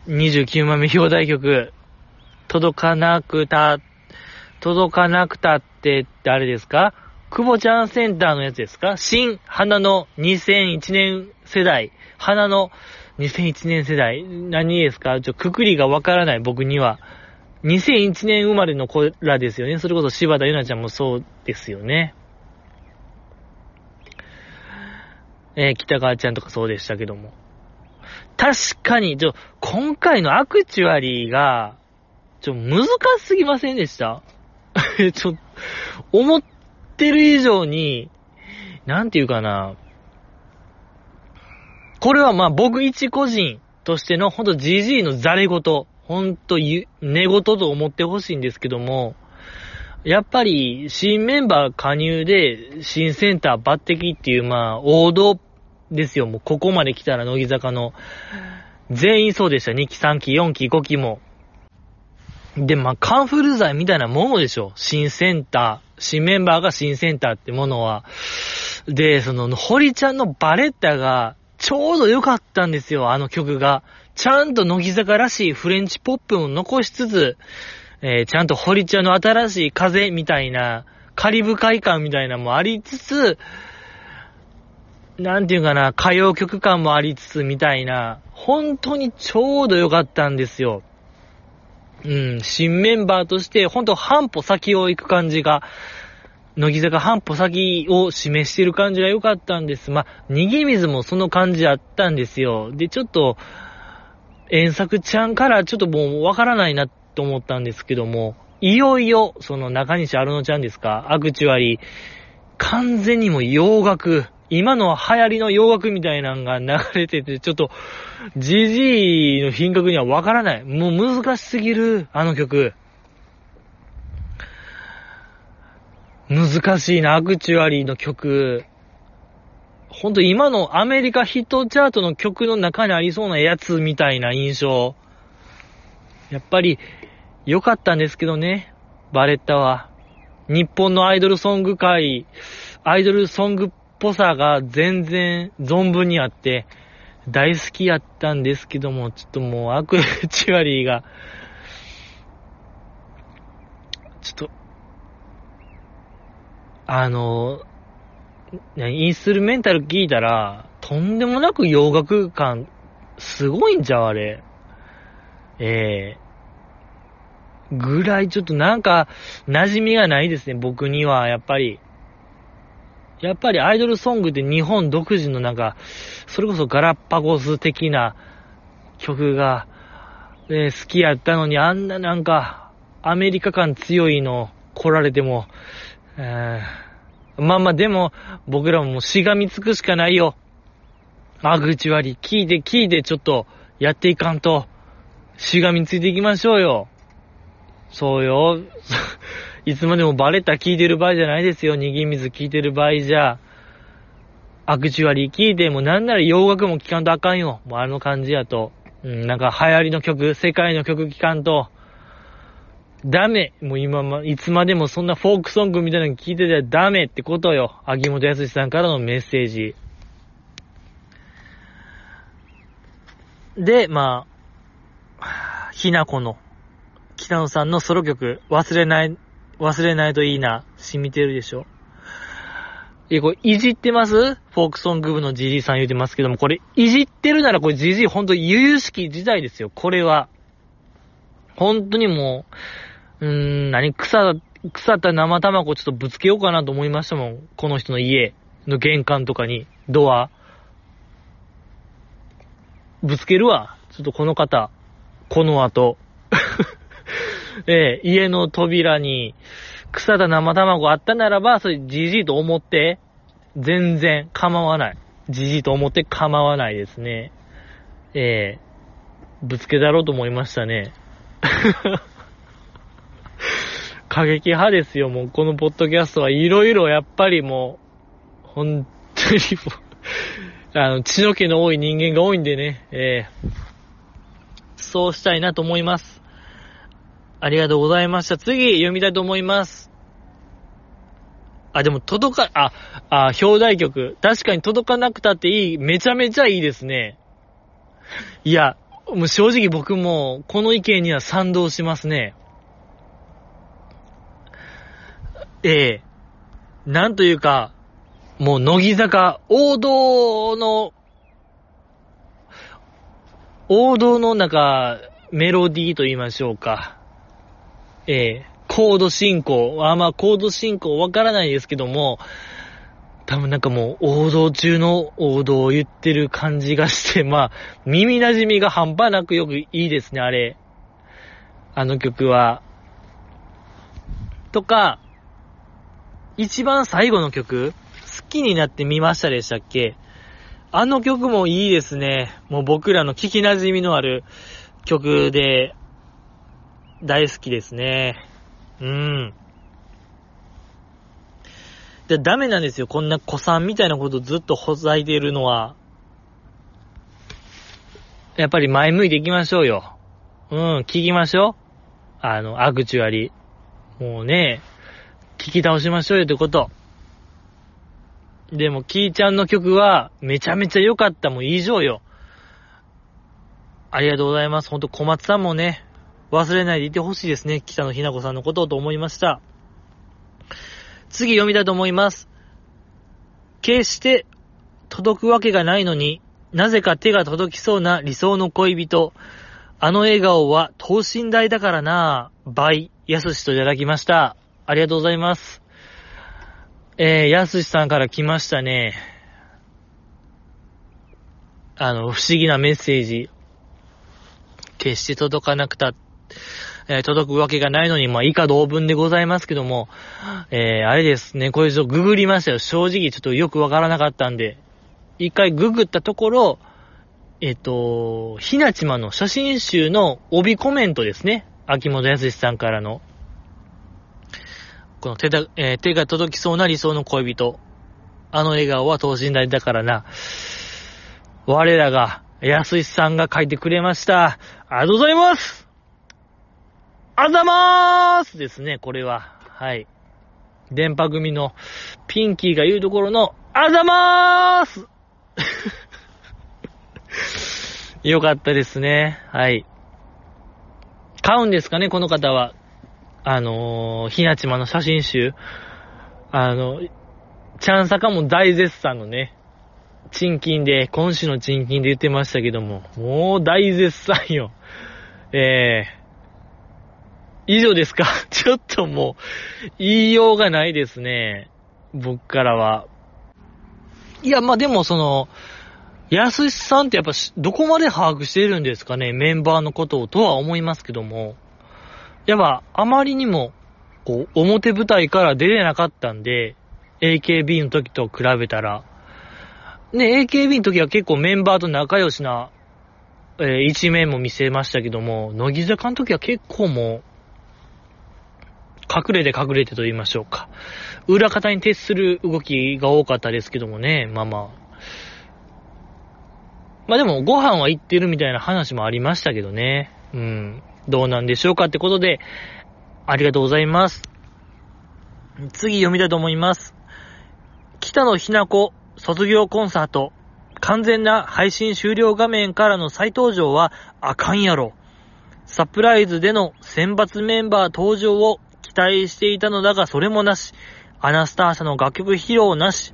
29枚目表題曲、届かなくた、届かなくたって誰ですか？久保ちゃんセンターのやつですか？新花の2001年世代。花の2001年世代。何ですか？ちょ、くくりがわからない僕には。2001年生まれの子らですよね。それこそ柴田ゆなちゃんもそうですよね。えー、北川ちゃんとかそうでしたけども。確かに、ちょ、今回のアクチュアリーが、ちょ、難しすぎませんでした？ちょ、思ってる以上に、なんていうかな。これはまあ僕一個人としてのほんと GG のザレ事、ほんと寝言と思ってほしいんですけども、やっぱり新メンバー加入で新センター抜擢っていうまあ王道ですよ。もうここまで来たら乃木坂の。全員そうでした。2期、3期、4期、5期も。で、まあ、カンフル剤みたいなものでしょ。新センター。新メンバーが新センターってものは。で、その、堀ちゃんのバレッタが、ちょうど良かったんですよ、あの曲が。ちゃんと乃木坂らしいフレンチポップも残しつつ、えー、ちゃんと堀ちゃんの新しい風みたいな、カリブ海感みたいなもありつつ、なんていうかな、歌謡曲感もありつつみたいな、本当にちょうど良かったんですよ。うん、新メンバーとして、本当半歩先を行く感じが、乃木坂半歩先を示してる感じが良かったんです。まあ、逃げ水もその感じあったんですよ。で、ちょっと、遠作ちゃんからちょっともうわからないなと思ったんですけども、いよいよ、その中西アルノちゃんですか、アクチュアリー、完全にも洋楽、今の流行りの洋楽みたいなのが流れてて、ちょっと、ジジイの品格にはわからない。もう難しすぎる、あの曲。難しいな、アクチュアリーの曲。ほんと今のアメリカヒットチャートの曲の中にありそうなやつみたいな印象。やっぱり、良かったんですけどね、バレッタは。日本のアイドルソング界、アイドルソングぽさが全然存分にあって、大好きやったんですけども、ちょっともうアクチュアリーが、ちょっと、あの、インストゥルメンタル聞いたら、とんでもなく洋楽感、すごいんじゃあれ。ええぐらいちょっとなんか、馴染みがないですね、僕には、やっぱり。やっぱりアイドルソングって日本独自のなんか、それこそガラッパゴス的な曲が、ね、好きやったのに、あんななんか、アメリカ感強いの来られても、えー、まあまあでも、僕らももしがみつくしかないよ。あぐち割り、聞いて聞いてちょっとやっていかんと、しがみついていきましょうよ。そうよ。いつまでもバレッタ聞いてる場合じゃないですよ。逃げ水聞いてる場合じゃ。アクチュアリー聞いてもなんなら洋楽も聞かんとあかんよ。もうあの感じやと。うん、なんか流行りの曲、世界の曲聞かんと。ダメ。もう今ま、いつまでもそんなフォークソングみたいなの聞いてたらダメってことよ。秋元康さんからのメッセージ。で、まあ、ひなこの、北野さんのソロ曲、忘れない、忘れないといいな、染みてるでしょ。え、これ、いじってます？フォークソング部のジジイさん言うてますけども、これ、いじってるならこれジジイほんと悠々しき時代ですよ、これは。本当にもう、うーん、何、草、腐った生卵ちょっとぶつけようかなと思いましたもん。この人の家の玄関とかに、ドア。ぶつけるわ。ちょっとこの方、この後。ええ、家の扉に腐った生卵あったならば、それじじいと思って、全然構わない。じじいと思って構わないですね。ええ、ぶつけだろうと思いましたね。過激派ですよ、もうこのポッドキャストはいろいろやっぱりもう、本当にもう、あの、血の気の多い人間が多いんでね、えー、そうしたいなと思います。ありがとうございました。次、読みたいと思います。あ、でも届か、あ、あ、表題曲。確かに届かなくたっていい。めちゃめちゃいいですね。いや、もう正直僕も、この意見には賛同しますね。ええなんというか、もう乃木坂、王道の、王道のなんか、メロディーと言いましょうか。ええコード進行。あ、まあ、コード進行わからないですけども、多分なんかもう王道中の王道を言ってる感じがして、まあ、耳馴染みが半端なくよくいいですね、あれ。あの曲は。とか、一番最後の曲、好きになってみましたでしたっけ？あの曲もいいですね。もう僕らの聞き馴染みのある曲で、大好きですね。うん。で、ダメなんですよ。こんな子さんみたいなことずっとほざいてるのは。やっぱり前向いていきましょうよ。うん、聞きましょう。あの、アクチュアリー。もうね、聞き倒しましょうよってこと。でも、キーちゃんの曲は、めちゃめちゃ良かったもん以上よ。ありがとうございます。ほんと、小松さんもね、忘れないでいてほしいですね。北野ひな子さんのことをと思いました。次読みたいと思います。決して届くわけがないのになぜか手が届きそうな理想の恋人。あの笑顔は等身大だからなぁ。倍、やすしといただきました。ありがとうございます。えー、やすしさんから来ましたね。あの、不思議なメッセージ。決して届かなくたってえー、届くわけがないのに、まあ、以下同文でございますけども、えー、あれですね、これちょっとググりましたよ。正直ちょっとよくわからなかったんで、一回ググったところ、えっ、ー、と、ひなちまの写真集の帯コメントですね。秋元康さんからの。この手だ、えー、手が届きそうな理想の恋人。あの笑顔は等身大だからな。我らが、安さんが書いてくれました。ありがとうございますあざまーすですね、これは。はい。電波組のピンキーが言うところの、あざまーす よかったですね。はい。買うんですかね、この方は。あのー、ひなちまの写真集。あの、ちゃんさかも大絶賛のね、賃金で、今週の賃金で言ってましたけども、もう大絶賛よ。えー、以上ですか？ちょっともう、言いようがないですね。僕からは。いや、まあでもその、やすしさんってやっぱどこまで把握してるんですかね？メンバーのことをとは思いますけども。やっぱあまりにも、こう、表舞台から出れなかったんで、AKB の時と比べたら。ね、AKB の時は結構メンバーと仲良しな、えー、一面も見せましたけども、乃木坂の時は結構もう、隠れて隠れてと言いましょうか。裏方に徹する動きが多かったですけどもね、まあまあ。まあでも、ご飯は行ってるみたいな話もありましたけどね。うん。どうなんでしょうかってことで、ありがとうございます。次読みたいと思います。北野ひな子卒業コンサート。完全な配信終了画面からの再登場はあかんやろ。サプライズでの選抜メンバー登場を待していたのだがそれもなし。アナスター社の楽曲披露なし。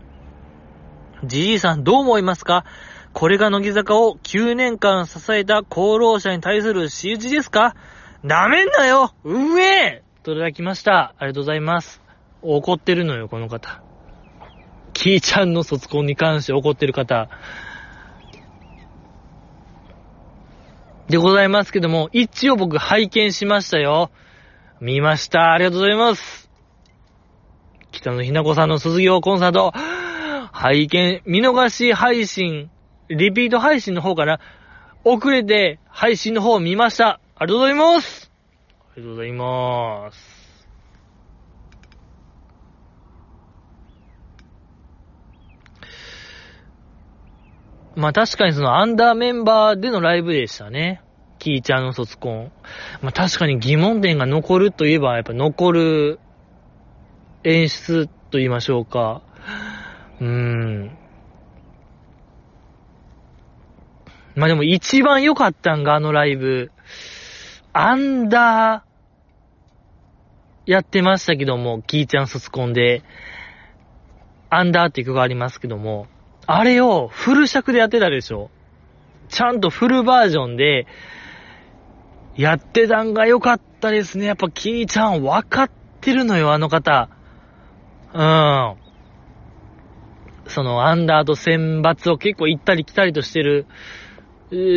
じじいさんどう思いますか？これが乃木坂を9年間支えた功労者に対する仕打ちですか？なめんなようえといただきました。ありがとうございます。怒ってるのよ、この方。キーちゃんの卒コンに関して怒ってる方。でございますけども、一応僕拝見しましたよ。見ました。ありがとうございます。北野ひな子さんの卒業コンサート、拝見、見逃し配信、リピート配信の方かな。遅れて配信の方を見ました。ありがとうございますありがとうございます。まあ確かにそのアンダーメンバーでのライブでしたね。キーちゃんの卒コン。まあ確かに疑問点が残るといえば、やっぱ残る演出と言いましょうか。うーん。まあでも一番良かったんがあのライブ。アンダー、やってましたけども、キーちゃん卒コンで、アンダーっていう曲がありますけども、あれをフル尺でやってたでしょ。ちゃんとフルバージョンで、やってたんが良かったですね。やっぱキーちゃん分かってるのよ、あの方。うん。そのアンダーと選抜を結構行ったり来たりとしてる、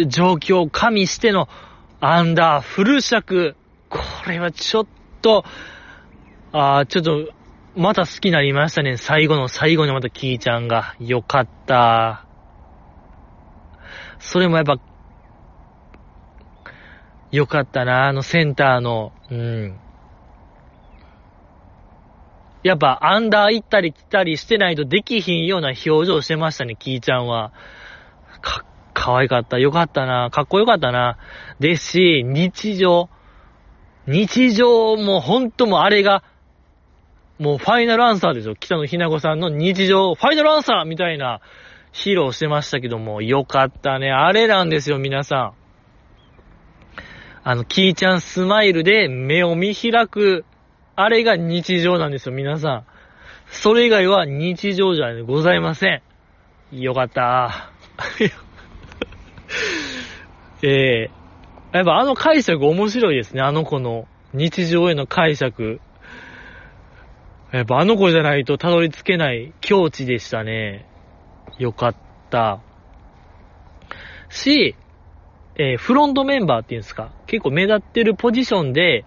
状況を加味してのアンダーフル尺。これはちょっと、あー、ちょっとまた好きになりましたね。最後の最後にまたキーちゃんが。よかった。それもやっぱ、よかったな、あのセンターの、うん。やっぱアンダー行ったり来たりしてないとできひんような表情してましたね、キーちゃんは。か、可愛かった。よかったな。かっこよかったな。ですし、日常。日常もほんともあれが、もうファイナルアンサーですよ。北野ひな子さんの日常、ファイナルアンサーみたいな披露してましたけども、よかったね。あれなんですよ、皆さん。あの、キーちゃんスマイルで目を見開く、あれが日常なんですよ、皆さん。それ以外は日常じゃございません。よかった。え えー、やっぱあの解釈面白いですね、あの子の日常への解釈。やっぱあの子じゃないとたどり着けない境地でしたね。よかった。し、えー、フロントメンバーっていうんですか、結構目立ってるポジションで、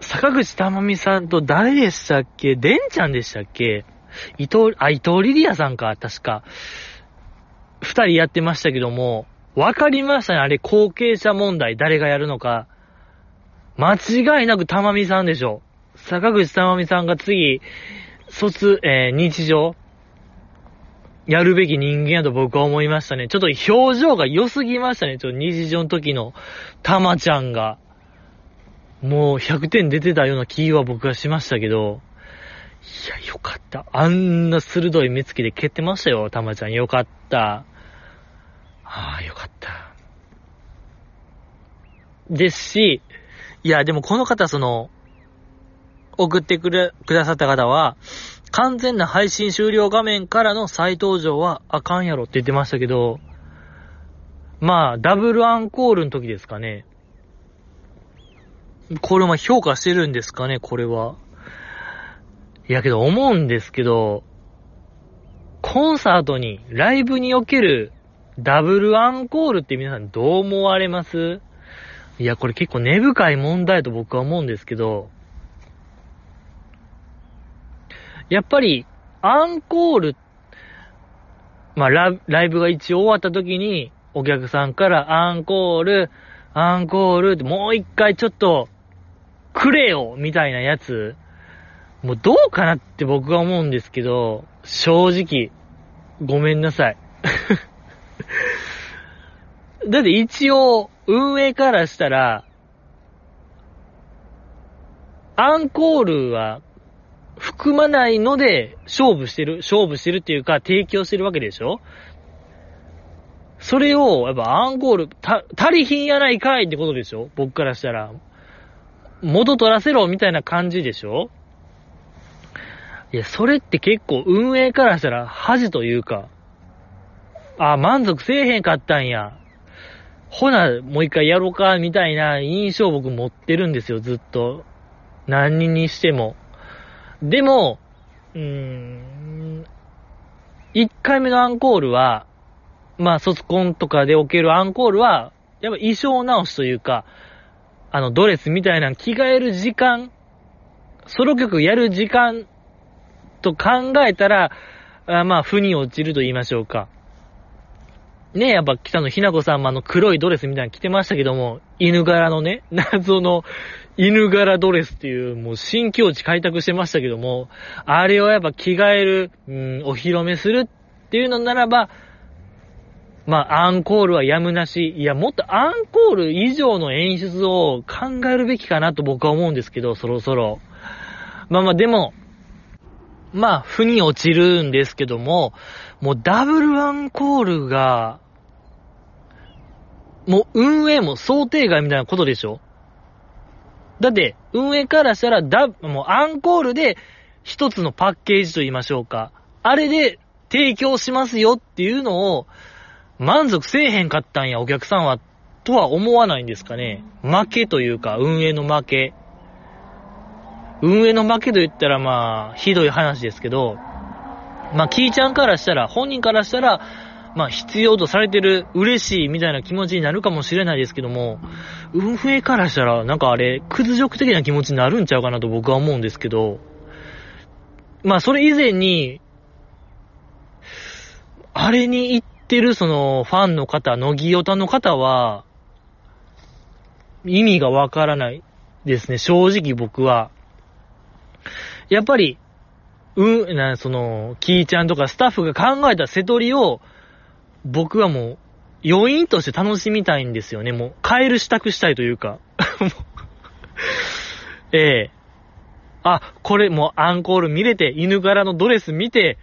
坂口珠美さんと誰でしたっけ？デンちゃんでしたっけ？伊藤、あ、伊藤リリアさんか、確か。二人やってましたけども、わかりましたね、あれ、後継者問題、誰がやるのか。間違いなく珠美さんでしょ。坂口珠美さんが次、卒、えー、日常、やるべき人間やと僕は思いましたね。ちょっと表情が良すぎましたね。ちょっと日常の時の、たまちゃんが。もう100点出てたような気は僕はしましたけど、いや、よかった。あんな鋭い目つきで蹴ってましたよ、たまちゃん。よかった。ああ、よかった。ですし、いや、でもこの方、その、送ってくれ、くださった方は、完全な配信終了画面からの再登場はあかんやろって言ってましたけど、まあ、ダブルアンコールの時ですかね。これは評価してるんですかね、これは。いやけど思うんですけど、コンサートに、ライブにおけるダブルアンコールって皆さんどう思われます？いや、これ結構根深い問題と僕は思うんですけど、やっぱり、アンコール、まあラ、ライブが一応終わった時に、お客さんからアンコール、アンコールってもう一回ちょっと、くれよみたいなやつ、もうどうかなって僕は思うんですけど、正直、ごめんなさい。だって一応、運営からしたら、アンコールは含まないので勝負してる、勝負してるっていうか提供してるわけでしょ？それを、やっぱアンコール、た、足りひんやないかいってことでしょ？僕からしたら。元取らせろみたいな感じでしょ？いや、それって結構運営からしたら恥というか、あ、満足せえへんかったんや。ほな、もう一回やろうか、みたいな印象僕持ってるんですよ、ずっと。何にしても。でも、うーん、一回目のアンコールは、まあ、卒コンとかでおけるアンコールは、やっぱ衣装直しというか、あの、ドレスみたいな着替える時間、ソロ曲やる時間と考えたら、あまあ、負に落ちると言いましょうか。ねやっぱ北野ひな子さんもあの黒いドレスみたいなの着てましたけども、犬柄のね、謎の犬柄ドレスっていう、もう新境地開拓してましたけども、あれをやっぱ着替える、うん、お披露目するっていうのならば、まあ、アンコールはやむなし。いや、もっとアンコール以上の演出を考えるべきかなと僕は思うんですけど、そろそろ。まあまあ、でも、まあ、負に落ちるんですけども、もうダブルアンコールが、もう運営も想定外みたいなことでしょ？だって、運営からしたら、だ、もうアンコールで一つのパッケージと言いましょうか。あれで提供しますよっていうのを満足せえへんかったんや、お客さんは、とは思わないんですかね。負けというか、運営の負け。運営の負けと言ったらまあ、ひどい話ですけど、まあ、キーちゃんからしたら、本人からしたら、まあ、必要とされてる、嬉しいみたいな気持ちになるかもしれないですけども、運営からしたら、なんかあれ、屈辱的な気持ちになるんちゃうかなと僕は思うんですけど、まあ、それ以前に、あれに行ってるその、ファンの方、乃木オタの方は、意味がわからないですね、正直僕は。やっぱり、うん、な、その、キーちゃんとかスタッフが考えた瀬取りを、僕はもう、余韻として楽しみたいんですよね。もう、カエル支度したいというか。ええあ、これもうアンコール見れて、犬柄のドレス見て、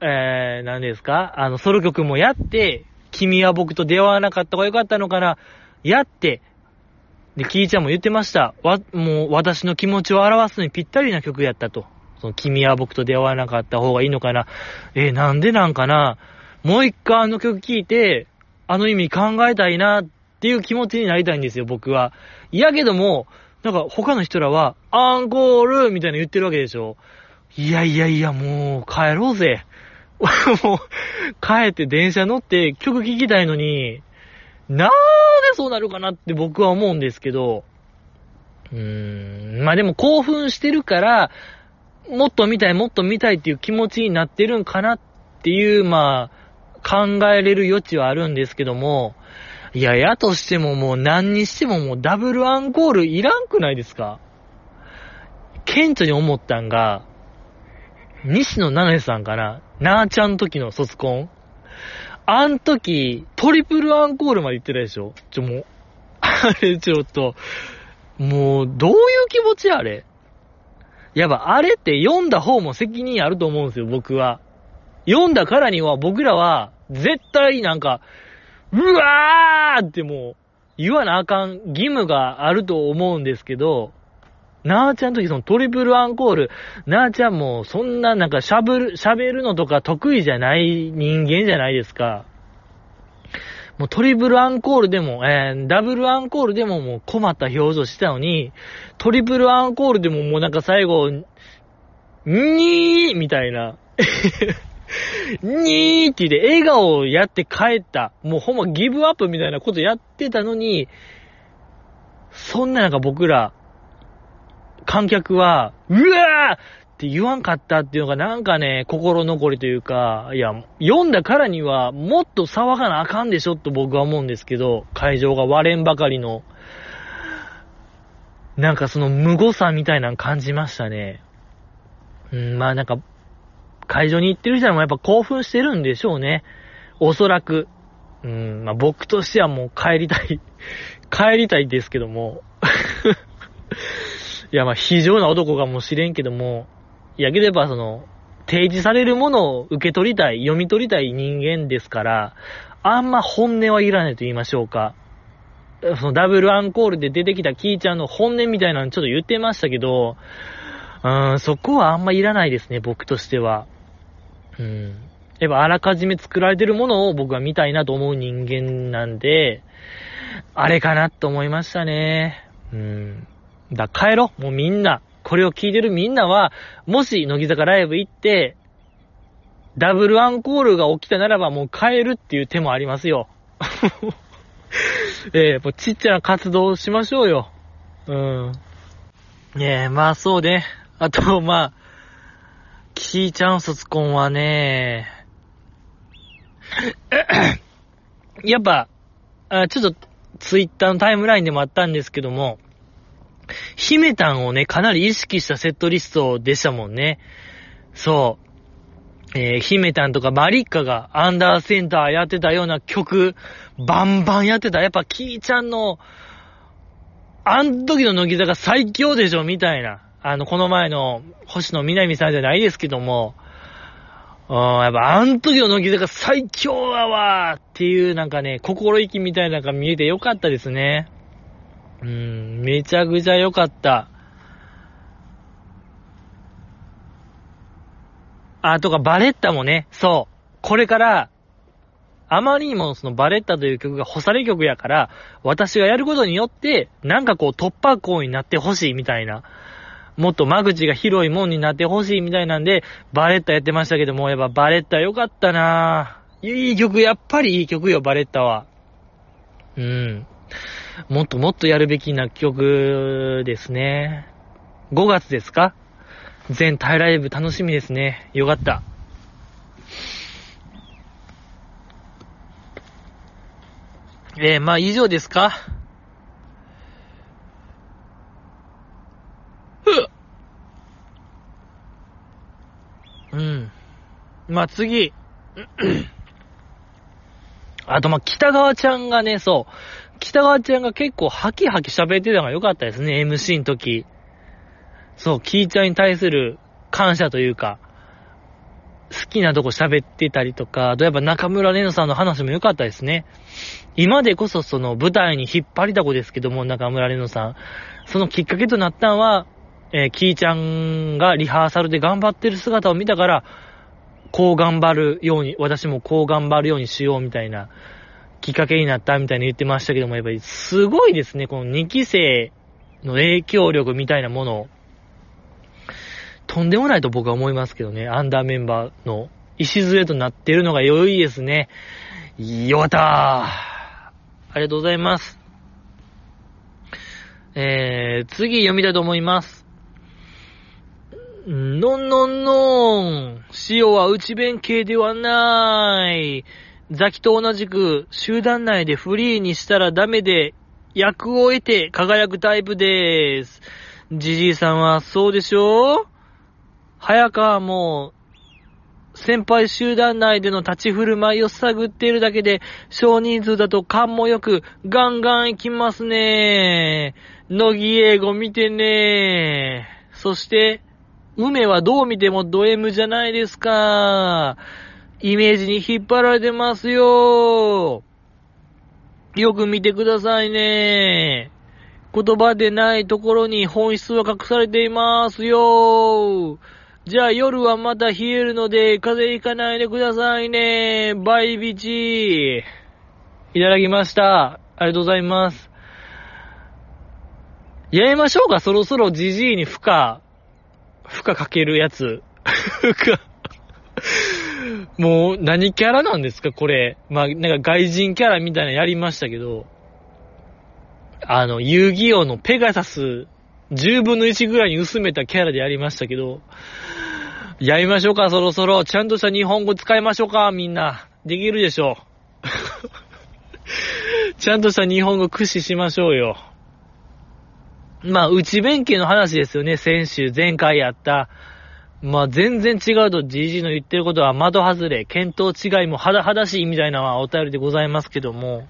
えー、何ですか？あの、ソロ曲もやって、君は僕と出会わなかった方がよかったのかなやって、で、キーちゃんも言ってました。わ、もう私の気持ちを表すのにぴったりな曲やったと。その、君は僕と出会わなかった方がいいのかなえー、なんでなんかなもう一回あの曲聴いて、あの意味考えたいなっていう気持ちになりたいんですよ、僕は。いやけども、なんか他の人らは、アンコールみたいな言ってるわけでしょ。いやいやいや、もう帰ろうぜ。もう、帰って電車乗って曲聴きたいのに、なんでそうなるかなって僕は思うんですけど、うーん、まあでも興奮してるから、もっと見たい、もっと見たいっていう気持ちになってるんかなっていう、まあ、考えれる余地はあるんですけども、いや、やとしてももう何にしてももうダブルアンコールいらんくないですか？顕著に思ったんが、西野七瀬さんかな？なーちゃん時の卒コンあん時、トリプルアンコールまで行ってたでしょ？ちょ、もう、あれちょっと、もう、どういう気持ちあれ？やっぱ、あれって読んだ方も責任あると思うんですよ、僕は。読んだからには僕らは、絶対なんか、うわーってもう、言わなあかん義務があると思うんですけど、なーちゃんの時そのトリプルアンコール、なーちゃんもそんななんか喋る、喋るのとか得意じゃない人間じゃないですか。もうトリプルアンコールでも、えー、ダブルアンコールでももう困った表情してたのに、トリプルアンコールでももうなんか最後、にーみたいな。にーって言って笑顔をやって帰った。もうほんまギブアップみたいなことやってたのに、そんな中僕ら、観客は、うわーって言わんかったっていうのがなんかね、心残りというか、いや、読んだからにはもっと騒がなあかんでしょと僕は思うんですけど、会場が割れんばかりの、なんかその無誤さみたいなの感じましたね。うん、まあなんか、会場に行ってる人もやっぱ興奮してるんでしょうね。おそらく。うん、まあ僕としてはもう帰りたい 帰りたいですけども いや、ま、非常な男かもしれんけども、いやければその、提示されるものを受け取りたい、読み取りたい人間ですから、あんま本音はいらないと言いましょうか。そのダブルアンコールで出てきたキーちゃんの本音みたいなのちょっと言ってましたけど、うん、そこはあんまいらないですね、僕としては。うん。やっぱあらかじめ作られてるものを僕は見たいなと思う人間なんで、あれかなと思いましたね。うん。だ、帰ろもうみんな。これを聞いてるみんなは、もし、乃木坂ライブ行って、ダブルアンコールが起きたならばもう帰るっていう手もありますよ。え えー、もうちっちゃな活動しましょうよ。うん。ねえ、まあそうね。あと、まあ、キーちゃん卒コンはね、やっぱ、あちょっと、ツイッターのタイムラインでもあったんですけども、姫たんをね、かなり意識したセットリストでしたもんね。そう。えー、姫たんとかマリッカがアンダーセンターやってたような曲、バンバンやってた。やっぱキーちゃんの、あん時の乃木坂最強でしょ、みたいな。あの、この前の星野みなみさんじゃないですけども、うん、やっぱあん時の乃木坂最強だわっていうなんかね、心意気みたいなのが見えてよかったですね。うん、めちゃくちゃ良かった。あ、とかバレッタもね、そう。これから、あまりにもそのバレッタという曲が干され曲やから、私がやることによって、なんかこう突破口になってほしいみたいな。もっと間口が広いもんになってほしいみたいなんで、バレッタやってましたけども、やっぱバレッタ良かったなぁいい曲、やっぱりいい曲よ、バレッタは。うん。もっともっとやるべきな曲ですね。5月ですか？全タイライブ楽しみですね。よかった。えー、まあ以上ですか？うん。まあ次。あとま北川ちゃんがね、そう。北川ちゃんが結構ハキハキ喋ってたのが良かったですね、MC の時。そう、キーちゃんに対する感謝というか、好きなとこ喋ってたりとか、あとやっぱ中村玲奈さんの話も良かったですね。今でこそその舞台に引っ張りだこですけども、中村玲奈さん。そのきっかけとなったのは、えー、キーちゃんがリハーサルで頑張ってる姿を見たから、こう頑張るように、私もこう頑張るようにしようみたいな、きっかけになったみたいに言ってましたけども、やっぱりすごいですね、この2期生の影響力みたいなものを。とんでもないと僕は思いますけどね、アンダーメンバーの礎となってるのが良いですね。よかったありがとうございます。えー、次読みたいと思います。のんのんのん。塩は内弁慶ではない。ザキと同じく集団内でフリーにしたらダメで役を得て輝くタイプです。じじいさんはそうでしょう？早川も先輩集団内での立ち振る舞いを探っているだけで少人数だと勘もよくガンガン行きますね。乃木英語見てね。そして、梅はどう見てもド M じゃないですか。イメージに引っ張られてますよ。よく見てくださいね。言葉でないところに本質は隠されていますよ。じゃあ夜はまた冷えるので風邪ひかないでくださいね。バイビチいただきました。ありがとうございます。やめましょうか、そろそろジジイに負荷、負荷かけるやつ。負荷。もう、何キャラなんですか、これ。まあ、なんか外人キャラみたいなやりましたけど、あの、遊戯王のペガサス、10分の1ぐらいに薄めたキャラでやりましたけど、やりましょうか、そろそろ。ちゃんとした日本語使いましょうか、みんな。できるでしょう。ちゃんとした日本語駆使しましょうよ。まあ、内弁慶の話ですよね、先週、前回やった。まあ、全然違うと GG の言ってることは窓外れ、見当違いも肌々しいみたいなのはお便りでございますけども。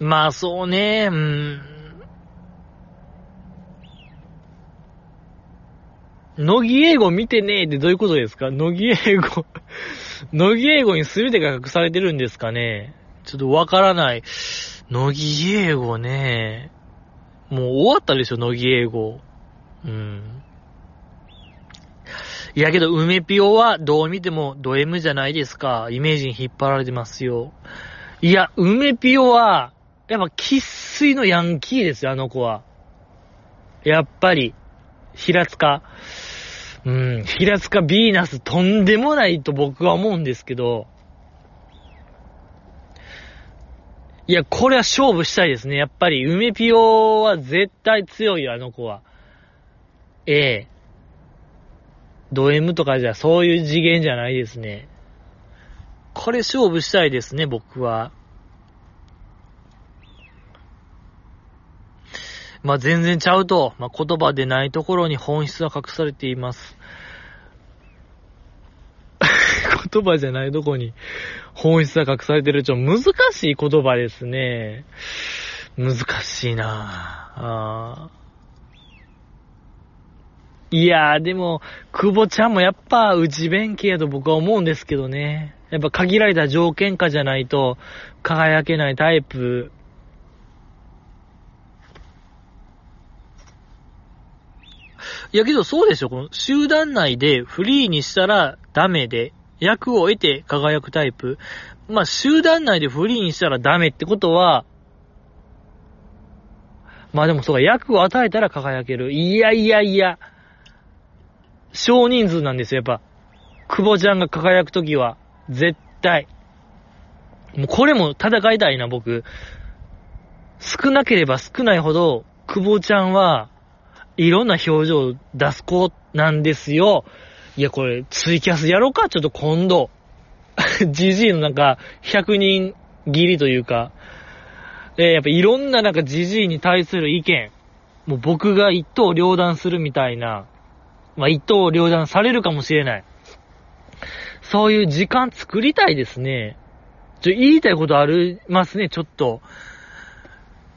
まあ、そうね、うん。乃木英語見てねえってどういうことですか？乃木英語乃木英語に全てが隠されてるんですかね？ちょっとわからない。乃木英語ね。もう終わったでしょ、乃木英語。うん。いやけど、梅ピオはどう見てもド M じゃないですか。イメージに引っ張られてますよ。いや、梅ピオは、やっぱ喫水のヤンキーですよ、あの子は。やっぱり、平塚。うん、平塚ヴィーナスとんでもないと僕は思うんですけど、いや、これは勝負したいですね。やっぱり、梅ピオは絶対強いよ、あの子は。ええ。ド M とかじゃ、そういう次元じゃないですね。これ勝負したいですね、僕は。まあ、全然ちゃうと。まあ、言葉でないところに本質は隠されています。言葉じゃないとこに本質は隠されてる。ちょ、難しい言葉ですね。難しいなあーいやー、でも、久保ちゃんもやっぱ内弁慶やと僕は思うんですけどね。やっぱ限られた条件下じゃないと輝けないタイプいやけどそうでしょ、この集団内でフリーにしたらダメで、役を得て輝くタイプ。まあ集団内でフリーにしたらダメってことは、まあでもそうか、役を与えたら輝ける。いやいやいや、少人数なんですよ、やっぱ。久保ちゃんが輝くときは、絶対。もうこれも戦いたいな、僕。少なければ少ないほど、久保ちゃんは、いろんな表情を出す子なんですよ。いや、これ、ツイキャスやろうか？ちょっと今度。ジジイのなんか、100人切りというか、えーやっぱいろんななんかジジイに対する意見、もう僕が一刀両断するみたいな、まあ一刀両断されるかもしれない。そういう時間作りたいですね。ちょ、言いたいことありますね、ちょっと。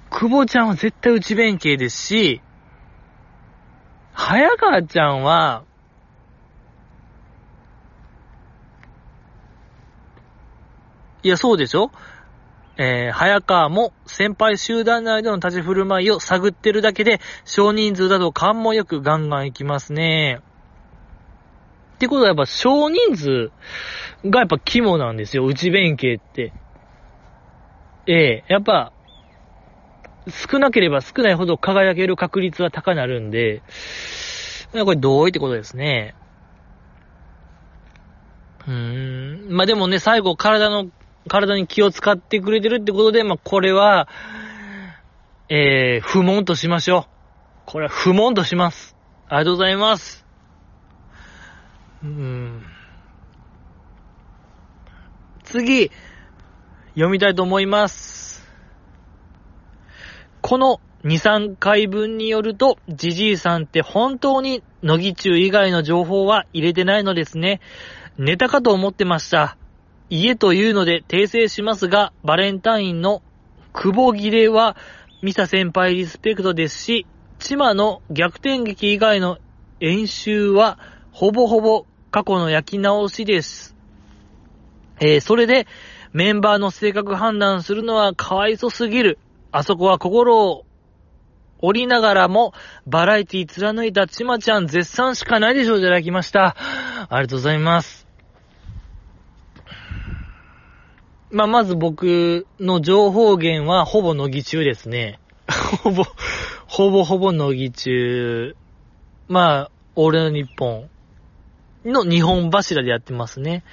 久保ちゃんは絶対内弁慶ですし、早川ちゃんは、いや、そうでしょ？えー、早川も先輩集団内での立ち振る舞いを探ってるだけで、少人数だと勘もよくガンガン行きますね。ってことはやっぱ少人数がやっぱ肝なんですよ、内弁慶って。ええやっぱ、少なければ少ないほど輝ける確率は高なるんで、これ同意ってことですね。うーん。まあ、でもね、最後体の、体に気を使ってくれてるってことで、まあ、これは、えー、不問としましょう。これは不問とします。ありがとうございます。うん。次、読みたいと思います。この2、3回分によると、ジジイさんって本当に乃木中以外の情報は入れてないのですね。ネタかと思ってました。家というので訂正しますが、バレンタインの久保切れは、ミサ先輩リスペクトですし、チマの逆転劇以外の演習は、ほぼほぼ過去の焼き直しです。えー、それで、メンバーの性格判断するのはかわいそすぎる。あそこは心を、おりながらも、バラエティ貫いたちまちゃん絶賛しかないでしょういただきました。ありがとうございます。まあ、まず僕の情報源はほぼ乃木中ですね。ほぼ、ほぼほぼ乃木中。まあ、俺の日本の日本柱でやってますね。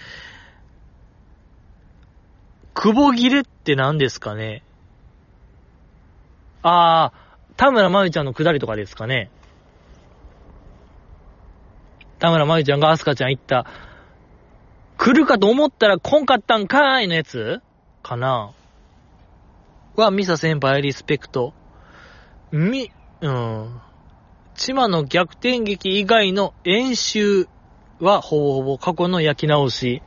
久保切れって何ですかね？ああ、田村まゆちゃんのくだりとかですかね。田村まゆちゃんがアスカちゃん行った、来るかと思ったら来んかったんかーいのやつかなは、ミサ先輩リスペクト。み、うん。千葉の逆転劇以外の演習はほぼほぼ過去の焼き直し。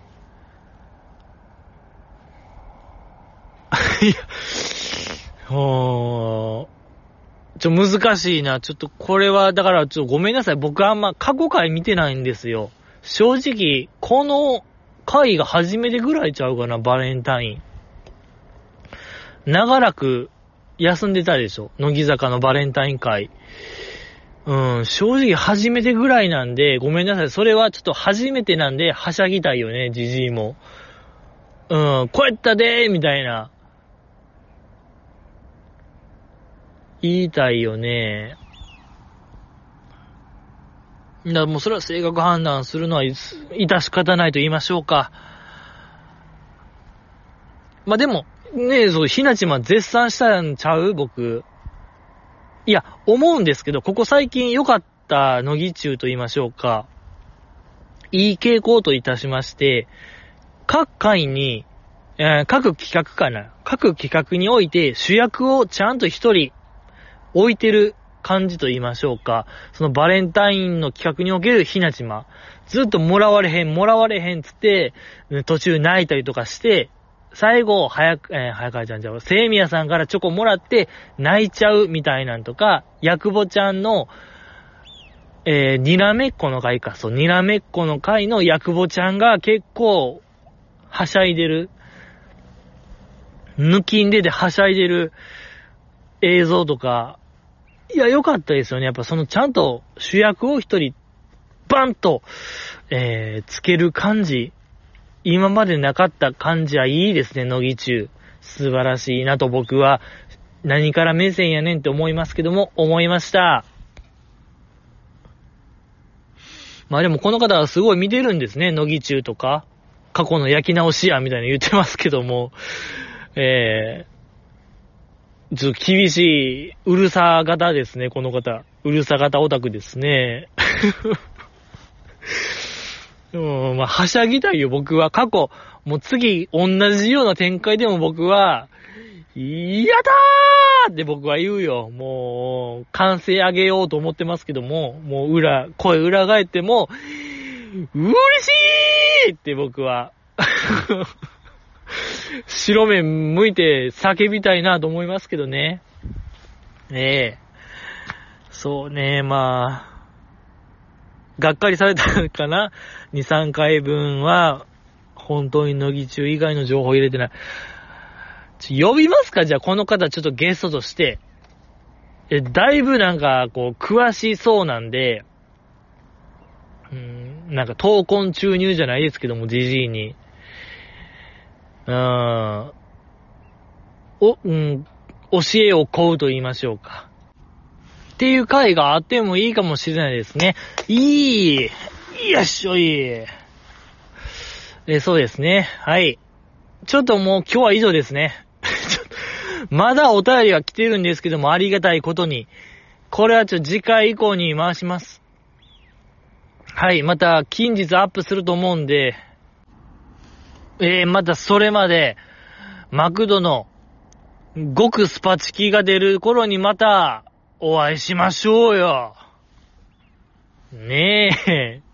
いや、ほー、ちょ、難しいな。ちょっとこれは、だからちょっとごめんなさい。僕あんま過去回見てないんですよ。正直、この回が初めてぐらいちゃうかな、バレンタイン。長らく休んでたでしょ。乃木坂のバレンタイン会。うん、正直初めてぐらいなんで、ごめんなさい。それはちょっと初めてなんで、はしゃぎたいよね、じじいも。うん、こうやったでーみたいな。言いたいよね。だもうそれは正確判断するのは、致し方ないと言いましょうか。まあ、でも、ねえ、そう、ひなちま絶賛したんちゃう？僕。いや、思うんですけど、ここ最近良かった乃木中と言いましょうか。いい傾向といたしまして、各回に、えー、各企画かな？各企画において主役をちゃんと一人置いてる感じと言いましょうか。そのバレンタインの企画におけるひなちま。ずっともらわれへん、もらわれへんつって、途中泣いたりとかして、最後、早く、えー、早川ちゃんじゃ、セイミヤさんからチョコもらって泣いちゃうみたいなんとか、ヤクボちゃんの、えー、にらめっこの回か、そう、にらめっこの回のヤクボちゃんが結構、はしゃいでる、抜きんでではしゃいでる映像とか、いや、良かったですよね。やっぱそのちゃんと主役を一人、バンと、えー、つける感じ。今までなかった感じはいいですね、乃木中。素晴らしいなと僕は、何から目線やねんって思いますけども、思いました。まあでもこの方はすごい見てるんですね、乃木中とか。過去の焼き直しや、みたいな言ってますけども。えー、ちょっと厳しい、うるさ型ですね、この方。うるさ型オタクですね。うん、まあ、はしゃぎたいよ、僕は。過去、もう次、同じような展開でも僕は、やだーって僕は言うよ。もう、歓声上げようと思ってますけども、もう裏、声裏返っても、嬉しいって僕は、白目向いて叫びたいなと思いますけどね。ええそうね、まあ、がっかりされたかな ?2、3回分は、本当に乃木中以外の情報入れてない。呼びますか？じゃあこの方ちょっとゲストとして。え、だいぶなんか、こう、詳しそうなんで、うん、なんか闘魂注入じゃないですけども、じじいに。うん、お、うん、教えを請うと言いましょうか。っていう回があってもいいかもしれないですね。いいよっしょいえ、そうですね。はい。ちょっともう今日は以上ですね。まだお便りは来てるんですけども、ありがたいことに。これはちょっと次回以降に回します。はい。また近日アップすると思うんで、えー、またそれまで、マクドの、ごくスパチキが出る頃にまた、お会いしましょうよ。ねえ。